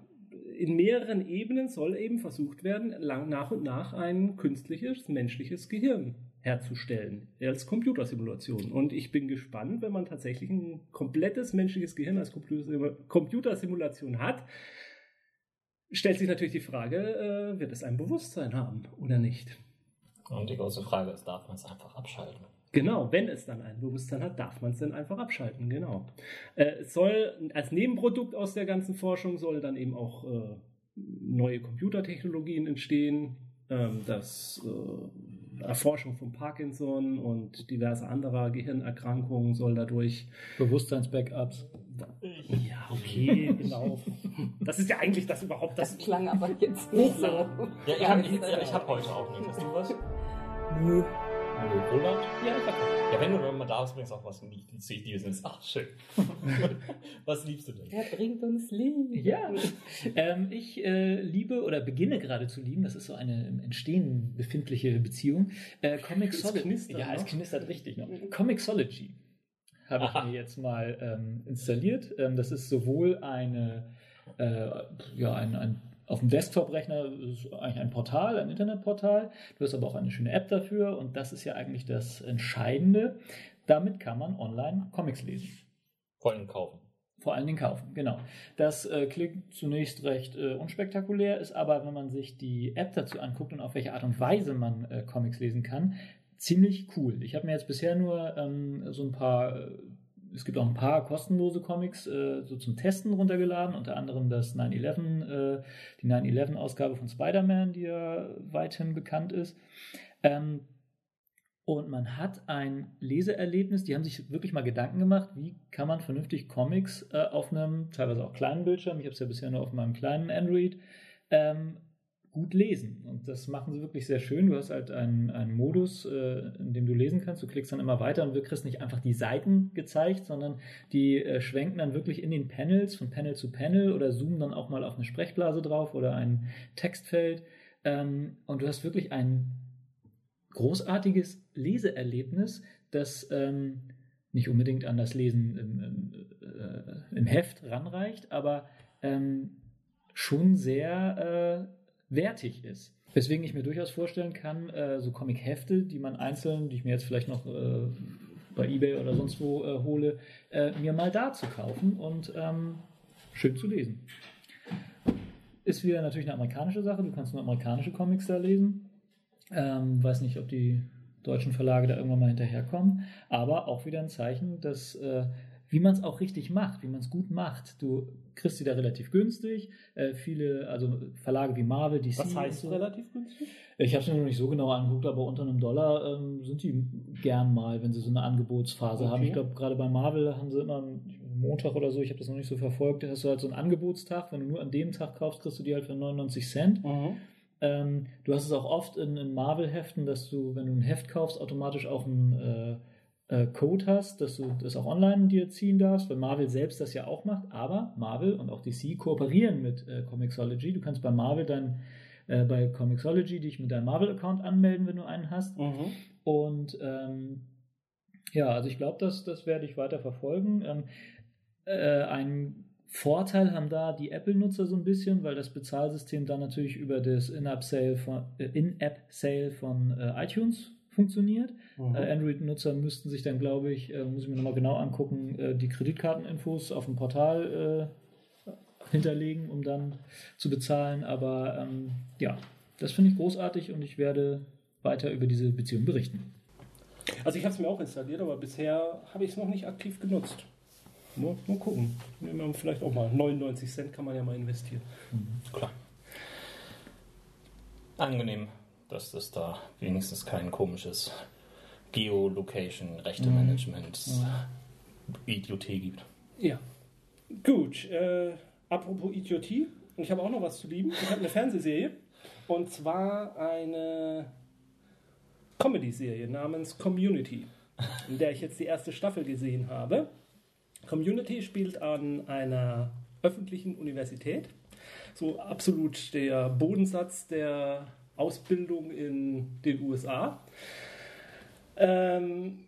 B: in mehreren Ebenen soll eben versucht werden, lang, nach und nach ein künstliches menschliches Gehirn herzustellen als Computersimulation. Und ich bin gespannt, wenn man tatsächlich ein komplettes menschliches Gehirn als Computersim- Computersimulation hat, stellt sich natürlich die Frage, äh, wird es ein Bewusstsein haben oder nicht?
A: Und die große Frage ist, darf man es einfach abschalten?
B: Genau, wenn es dann ein Bewusstsein hat, darf man es dann einfach abschalten, genau. Äh, es soll als Nebenprodukt aus der ganzen Forschung soll dann eben auch äh, neue Computertechnologien entstehen. Ähm, das äh, Erforschung von Parkinson und diverse anderer Gehirnerkrankungen soll dadurch.
D: Bewusstseins-Backups.
B: Ja, okay, genau. Das ist ja eigentlich das überhaupt das.
C: Das klang aber jetzt nicht so.
E: Ja, ich habe ich hab heute auch nicht. Hast du was?
C: Nö.
E: Hallo, Roland?
B: Ja, ich hab
E: Ja, wenn du dann mal da bist, bringst auch was Wichtiges. Ach, schön. was liebst du denn?
C: Er bringt uns Liebe.
D: Ja, ähm, ich äh, liebe oder beginne gerade zu lieben, das ist so eine im Entstehen befindliche Beziehung, äh, Comixology. Ja, es knistert richtig noch. Comixology habe ich
E: Aha.
D: mir jetzt mal ähm, installiert. Ähm, das ist sowohl eine, äh, ja, ein, ein auf dem Desktop-Rechner ist eigentlich ein Portal, ein Internetportal. Du hast aber auch eine schöne App dafür und das ist ja eigentlich das Entscheidende. Damit kann man online Comics lesen.
E: Vor allem kaufen.
D: Vor allen Dingen kaufen, genau. Das äh, klingt zunächst recht äh, unspektakulär, ist aber, wenn man sich die App dazu anguckt und auf welche Art und Weise man äh, Comics lesen kann, ziemlich cool. Ich habe mir jetzt bisher nur ähm, so ein paar, äh, es gibt auch ein paar kostenlose Comics äh, so zum Testen runtergeladen, unter anderem das 9-11, äh, die 9-11-Ausgabe von Spider-Man, die ja weithin bekannt ist. Ähm, und man hat ein Leseerlebnis, die haben sich wirklich mal Gedanken gemacht, wie kann man vernünftig Comics äh, auf einem teilweise auch kleinen Bildschirm, ich habe es ja bisher nur auf meinem kleinen Android, ähm, gut lesen. Und das machen sie wirklich sehr schön. Du hast halt einen, einen Modus, äh, in dem du lesen kannst. Du klickst dann immer weiter und du kriegst nicht einfach die Seiten gezeigt, sondern die äh, schwenken dann wirklich in den Panels von Panel zu Panel oder zoomen dann auch mal auf eine Sprechblase drauf oder ein Textfeld. Ähm, und du hast wirklich ein großartiges Leseerlebnis, das ähm, nicht unbedingt an das Lesen im, im, äh, im Heft ranreicht, aber ähm, schon sehr äh, wertig ist. Weswegen ich mir durchaus vorstellen kann, äh, so Comic-Hefte, die man einzeln, die ich mir jetzt vielleicht noch äh, bei Ebay oder sonst wo äh, hole, äh, mir mal da zu kaufen und ähm, schön zu lesen. Ist wieder natürlich eine amerikanische Sache. Du kannst nur amerikanische Comics da lesen. Ähm, weiß nicht, ob die deutschen Verlage da irgendwann mal hinterherkommen. Aber auch wieder ein Zeichen, dass äh, wie man es auch richtig macht, wie man es gut macht. Du kriegst sie da relativ günstig. Äh, viele, also Verlage wie Marvel, DC.
B: Was heißt
D: so.
B: relativ günstig?
D: Ich habe es mir noch nicht so genau angeguckt, aber unter einem Dollar ähm, sind die gern mal, wenn sie so eine Angebotsphase
B: Okay.
D: haben. Ich glaube, gerade bei Marvel haben sie immer einen Montag oder so, ich habe das noch nicht so verfolgt, da hast du halt so einen Angebotstag. Wenn du nur an dem Tag kaufst, kriegst du die halt für 99 Cent.
B: Mhm.
D: Ähm, du hast es auch oft in, in Marvel-Heften, dass du, wenn du ein Heft kaufst, automatisch auch einen äh, äh, Code hast, dass du das auch online dir ziehen darfst, weil Marvel selbst das ja auch macht. Aber Marvel und auch DC kooperieren mit äh, Comixology. Du kannst bei Marvel dann äh, bei Comixology dich mit deinem Marvel-Account anmelden, wenn du einen hast.
B: Mhm.
D: Und ähm, ja, also ich glaube, das, das werde ich weiter verfolgen. Ähm, äh, ein Vorteil haben da die Apple-Nutzer so ein bisschen, weil das Bezahlsystem dann natürlich über das In-App-Sale von, äh, In-App-Sale von äh, iTunes funktioniert.
B: Mhm.
D: Äh, Android-Nutzer müssten sich dann, glaube ich, äh, muss ich mir nochmal genau angucken, äh, die Kreditkarteninfos auf dem Portal äh, hinterlegen, um dann zu bezahlen. Aber ähm, ja, das finde ich großartig und ich werde weiter über diese Beziehung berichten.
B: Also ich habe es mir auch installiert, aber bisher habe ich es noch nicht aktiv genutzt. Mal, mal gucken. Nehmen wir vielleicht auch mal 99 Cent kann man ja mal investieren.
E: Klar. Angenehm, dass es da wenigstens kein komisches Geolocation, Rechte-Management, Idiotie gibt.
B: Ja. Gut. Äh, apropos Idiotie. Ich habe auch noch was zu lieben. Ich habe eine Fernsehserie. Und zwar eine Comedy-Serie namens Community, in der ich jetzt die erste Staffel gesehen habe. Community spielt an einer öffentlichen Universität. So absolut der Bodensatz der Ausbildung in den USA. Ähm,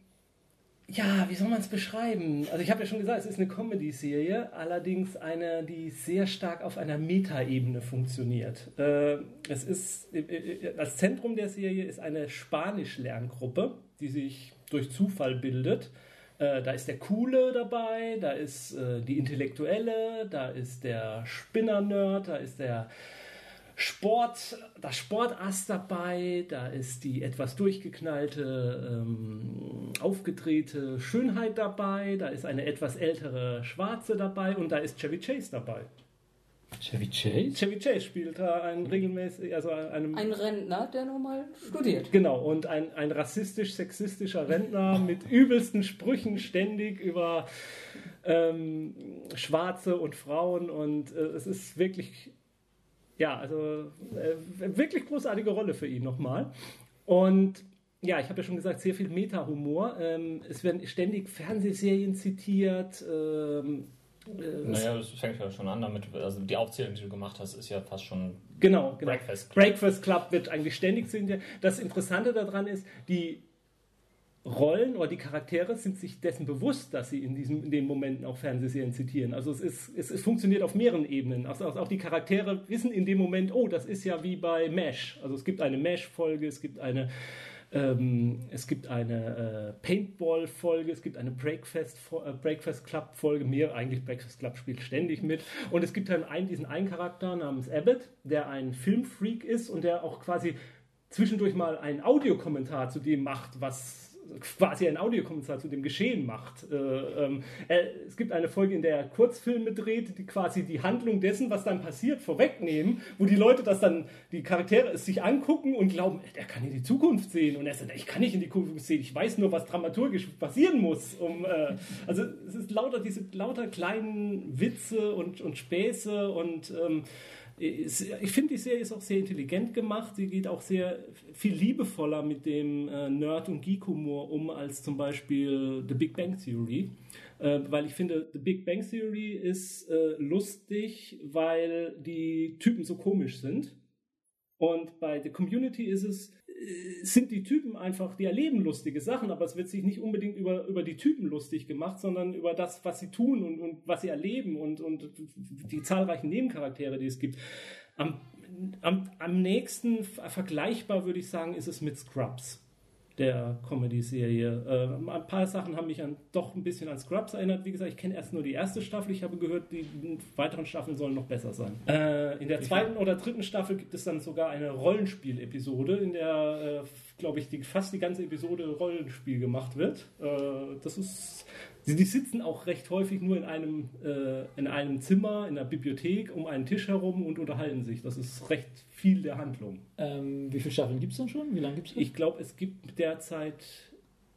B: ja, wie soll man es beschreiben? Also ich habe ja schon gesagt, es ist eine Comedy-Serie, allerdings eine, die sehr stark auf einer Metaebene funktioniert. Äh, es ist äh, äh, das Zentrum der Serie ist eine Spanisch-Lerngruppe, die sich durch Zufall bildet. Äh, da ist der Coole dabei, da ist äh, die Intellektuelle, da ist der Spinner-Nerd, da ist der Sport, das Sportass dabei, da ist die etwas durchgeknallte, ähm, aufgedrehte Schönheit dabei, da ist eine etwas ältere Schwarze dabei und da ist Chevy Chase dabei.
D: Chevy Chase?
B: Chevy Chase spielt da einen regelmäßig, also einem.
C: Ein Rentner, der nur mal studiert.
B: Genau, und ein, ein rassistisch-sexistischer Rentner mit übelsten Sprüchen ständig über ähm, Schwarze und Frauen und äh, es ist wirklich, ja, also äh, wirklich großartige Rolle für ihn nochmal. Und ja, ich habe ja schon gesagt, sehr viel Meta-Humor. Ähm, es werden ständig Fernsehserien zitiert. Ähm, äh,
E: Naja, das fängt ja schon an damit, also die Aufzählung, die du gemacht hast, ist ja fast schon
B: Genau, genau.
E: Breakfast Club.
B: Breakfast Club wird eigentlich ständig zitiert. Das Interessante daran ist, die Rollen oder die Charaktere sind sich dessen bewusst, dass sie in, diesem, in den Momenten auch Fernsehserien zitieren. Also es, ist, es, es funktioniert auf mehreren Ebenen. Also auch die Charaktere wissen in dem Moment, oh, das ist ja wie bei MASH. Also es gibt eine MASH-Folge, es gibt eine ähm, eine äh, Paintball-Folge, es gibt eine Breakfast, äh, Breakfast Club-Folge, mehr eigentlich Breakfast Club spielt ständig mit. Und es gibt dann einen, diesen einen Charakter namens Abbott, der ein Filmfreak ist und der auch quasi zwischendurch mal einen Audiokommentar zu dem macht, was quasi ein Audiokommentar zu dem Geschehen macht. Äh, ähm, äh, es gibt eine Folge, in der er Kurzfilme dreht, die quasi die Handlung dessen, was dann passiert, vorwegnehmen, wo die Leute das dann, die Charaktere es sich angucken und glauben, der kann in die Zukunft sehen. Und er sagt, ich kann nicht in die Zukunft sehen, ich weiß nur, was dramaturgisch passieren muss. Um, äh, also es ist lauter diese lauter kleinen Witze und, und Späße und ähm, ich finde, die Serie ist auch sehr intelligent gemacht. Sie geht auch sehr viel liebevoller mit dem äh, Nerd- und Geek-Humor um als zum Beispiel The Big Bang Theory. Äh, weil ich finde, The Big Bang Theory ist äh, lustig, weil die Typen so komisch sind. Und bei The Community ist es, sind die Typen einfach, die erleben lustige Sachen, aber es wird sich nicht unbedingt über, über die Typen lustig gemacht, sondern über das, was sie tun und, und was sie erleben und, und die zahlreichen Nebencharaktere, die es gibt. Am, am, am nächsten vergleichbar würde ich sagen, ist es mit Scrubs der Comedy-Serie. Äh, ein paar Sachen haben mich an, doch ein bisschen an Scrubs erinnert. Wie gesagt, ich kenne erst nur die erste Staffel. Ich habe gehört, die weiteren Staffeln sollen noch besser sein. Äh, in der zweiten oder dritten Staffel gibt es dann sogar eine Rollenspiel-Episode, in der, äh, glaube ich, die, fast die ganze Episode Rollenspiel gemacht wird. Äh, das ist die, die sitzen auch recht häufig nur in einem, äh, in einem Zimmer, in der Bibliothek, um einen Tisch herum und unterhalten sich. Das ist recht viel der Handlung.
D: Ähm, wie viele Staffeln gibt es denn schon? Wie lange gibt es
B: Ich glaube, es gibt derzeit.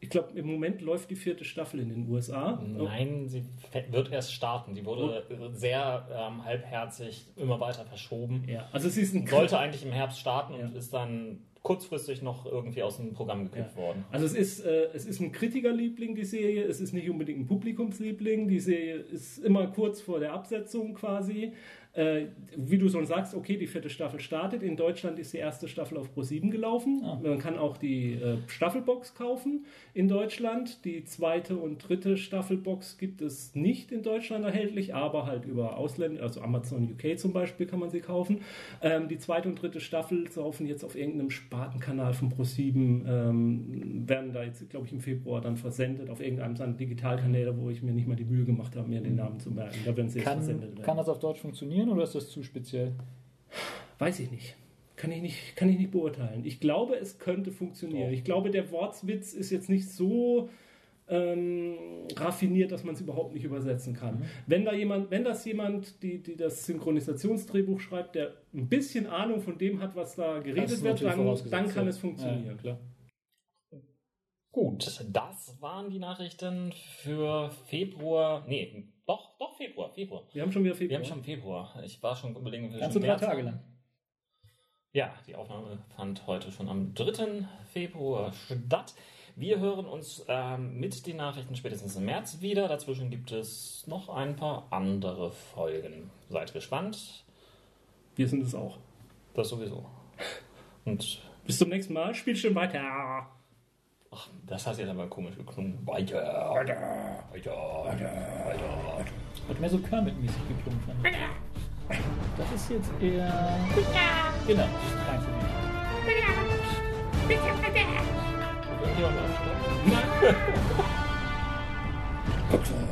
B: Ich glaube, im Moment läuft die vierte Staffel in den USA.
E: Nein, sie wird erst starten. Die wurde sehr ähm, halbherzig immer weiter verschoben.
B: Ja, also sie ist ein
E: Sollte eigentlich im Herbst starten
B: Ja.
E: und ist dann kurzfristig noch irgendwie aus dem Programm gekippt worden.
B: Also es ist, äh, es ist ein Kritikerliebling, die Serie. Es ist nicht unbedingt ein Publikumsliebling. Die Serie ist immer kurz vor der Absetzung quasi. Äh, wie du schon sagst, okay, die vierte Staffel startet. In Deutschland ist die erste Staffel auf Pro7 gelaufen.
D: Ah.
B: Man kann auch die äh, Staffelbox kaufen in Deutschland. Die zweite und dritte Staffelbox gibt es nicht in Deutschland erhältlich, aber halt über Ausländer, also Amazon UK zum Beispiel kann man sie kaufen. Ähm, die zweite und dritte Staffel laufen jetzt auf irgendeinem Spartenkanal von Pro7, ähm, werden da jetzt, glaube ich, im Februar dann versendet auf irgendeinem seiner Digitalkanäle, wo ich mir nicht mal die Mühe gemacht habe, mir den Namen zu merken. Da werden sie jetzt versendet
D: Kann,
B: werden.
D: kann das auf Deutsch funktionieren oder ist das zu speziell?
B: Weiß ich nicht. Kann ich nicht, kann ich nicht beurteilen. Ich glaube, es könnte funktionieren.
E: Doch.
B: Ich glaube, der Wortwitz ist jetzt nicht so ähm, raffiniert, dass man es überhaupt nicht übersetzen kann.
D: Mhm.
B: Wenn da jemand, wenn das jemand, die, die das Synchronisationsdrehbuch schreibt, der ein bisschen Ahnung von dem hat, was da geredet wird, dann, dann kann
D: ja.
B: es funktionieren.
D: Ja, klar.
E: Gut, das waren die Nachrichten für Februar. Nee, doch, doch Februar, Februar.
B: Wir haben schon wieder
E: Wir
B: Februar.
E: haben schon Februar. Ich war schon überlegen, wir
D: Ganze
E: schon
D: drei Tage lang.
E: Ja, die Aufnahme fand heute schon am 3. Februar statt. Wir hören uns ähm, mit den Nachrichten spätestens im März wieder. Dazwischen gibt es noch ein paar andere Folgen. Seid gespannt.
B: Wir sind es auch.
E: Das sowieso. Und
B: Bis zum nächsten Mal. Spielt schön weiter.
E: Ach, das hat jetzt aber komisch geklungen. Weiter, weiter, weiter, weiter, weiter.
D: Hat mehr so Kermit-mäßig geklungen. fand ich. Das ist jetzt eher. Genau, kein für mich.
E: Irgendjemand aufstehen?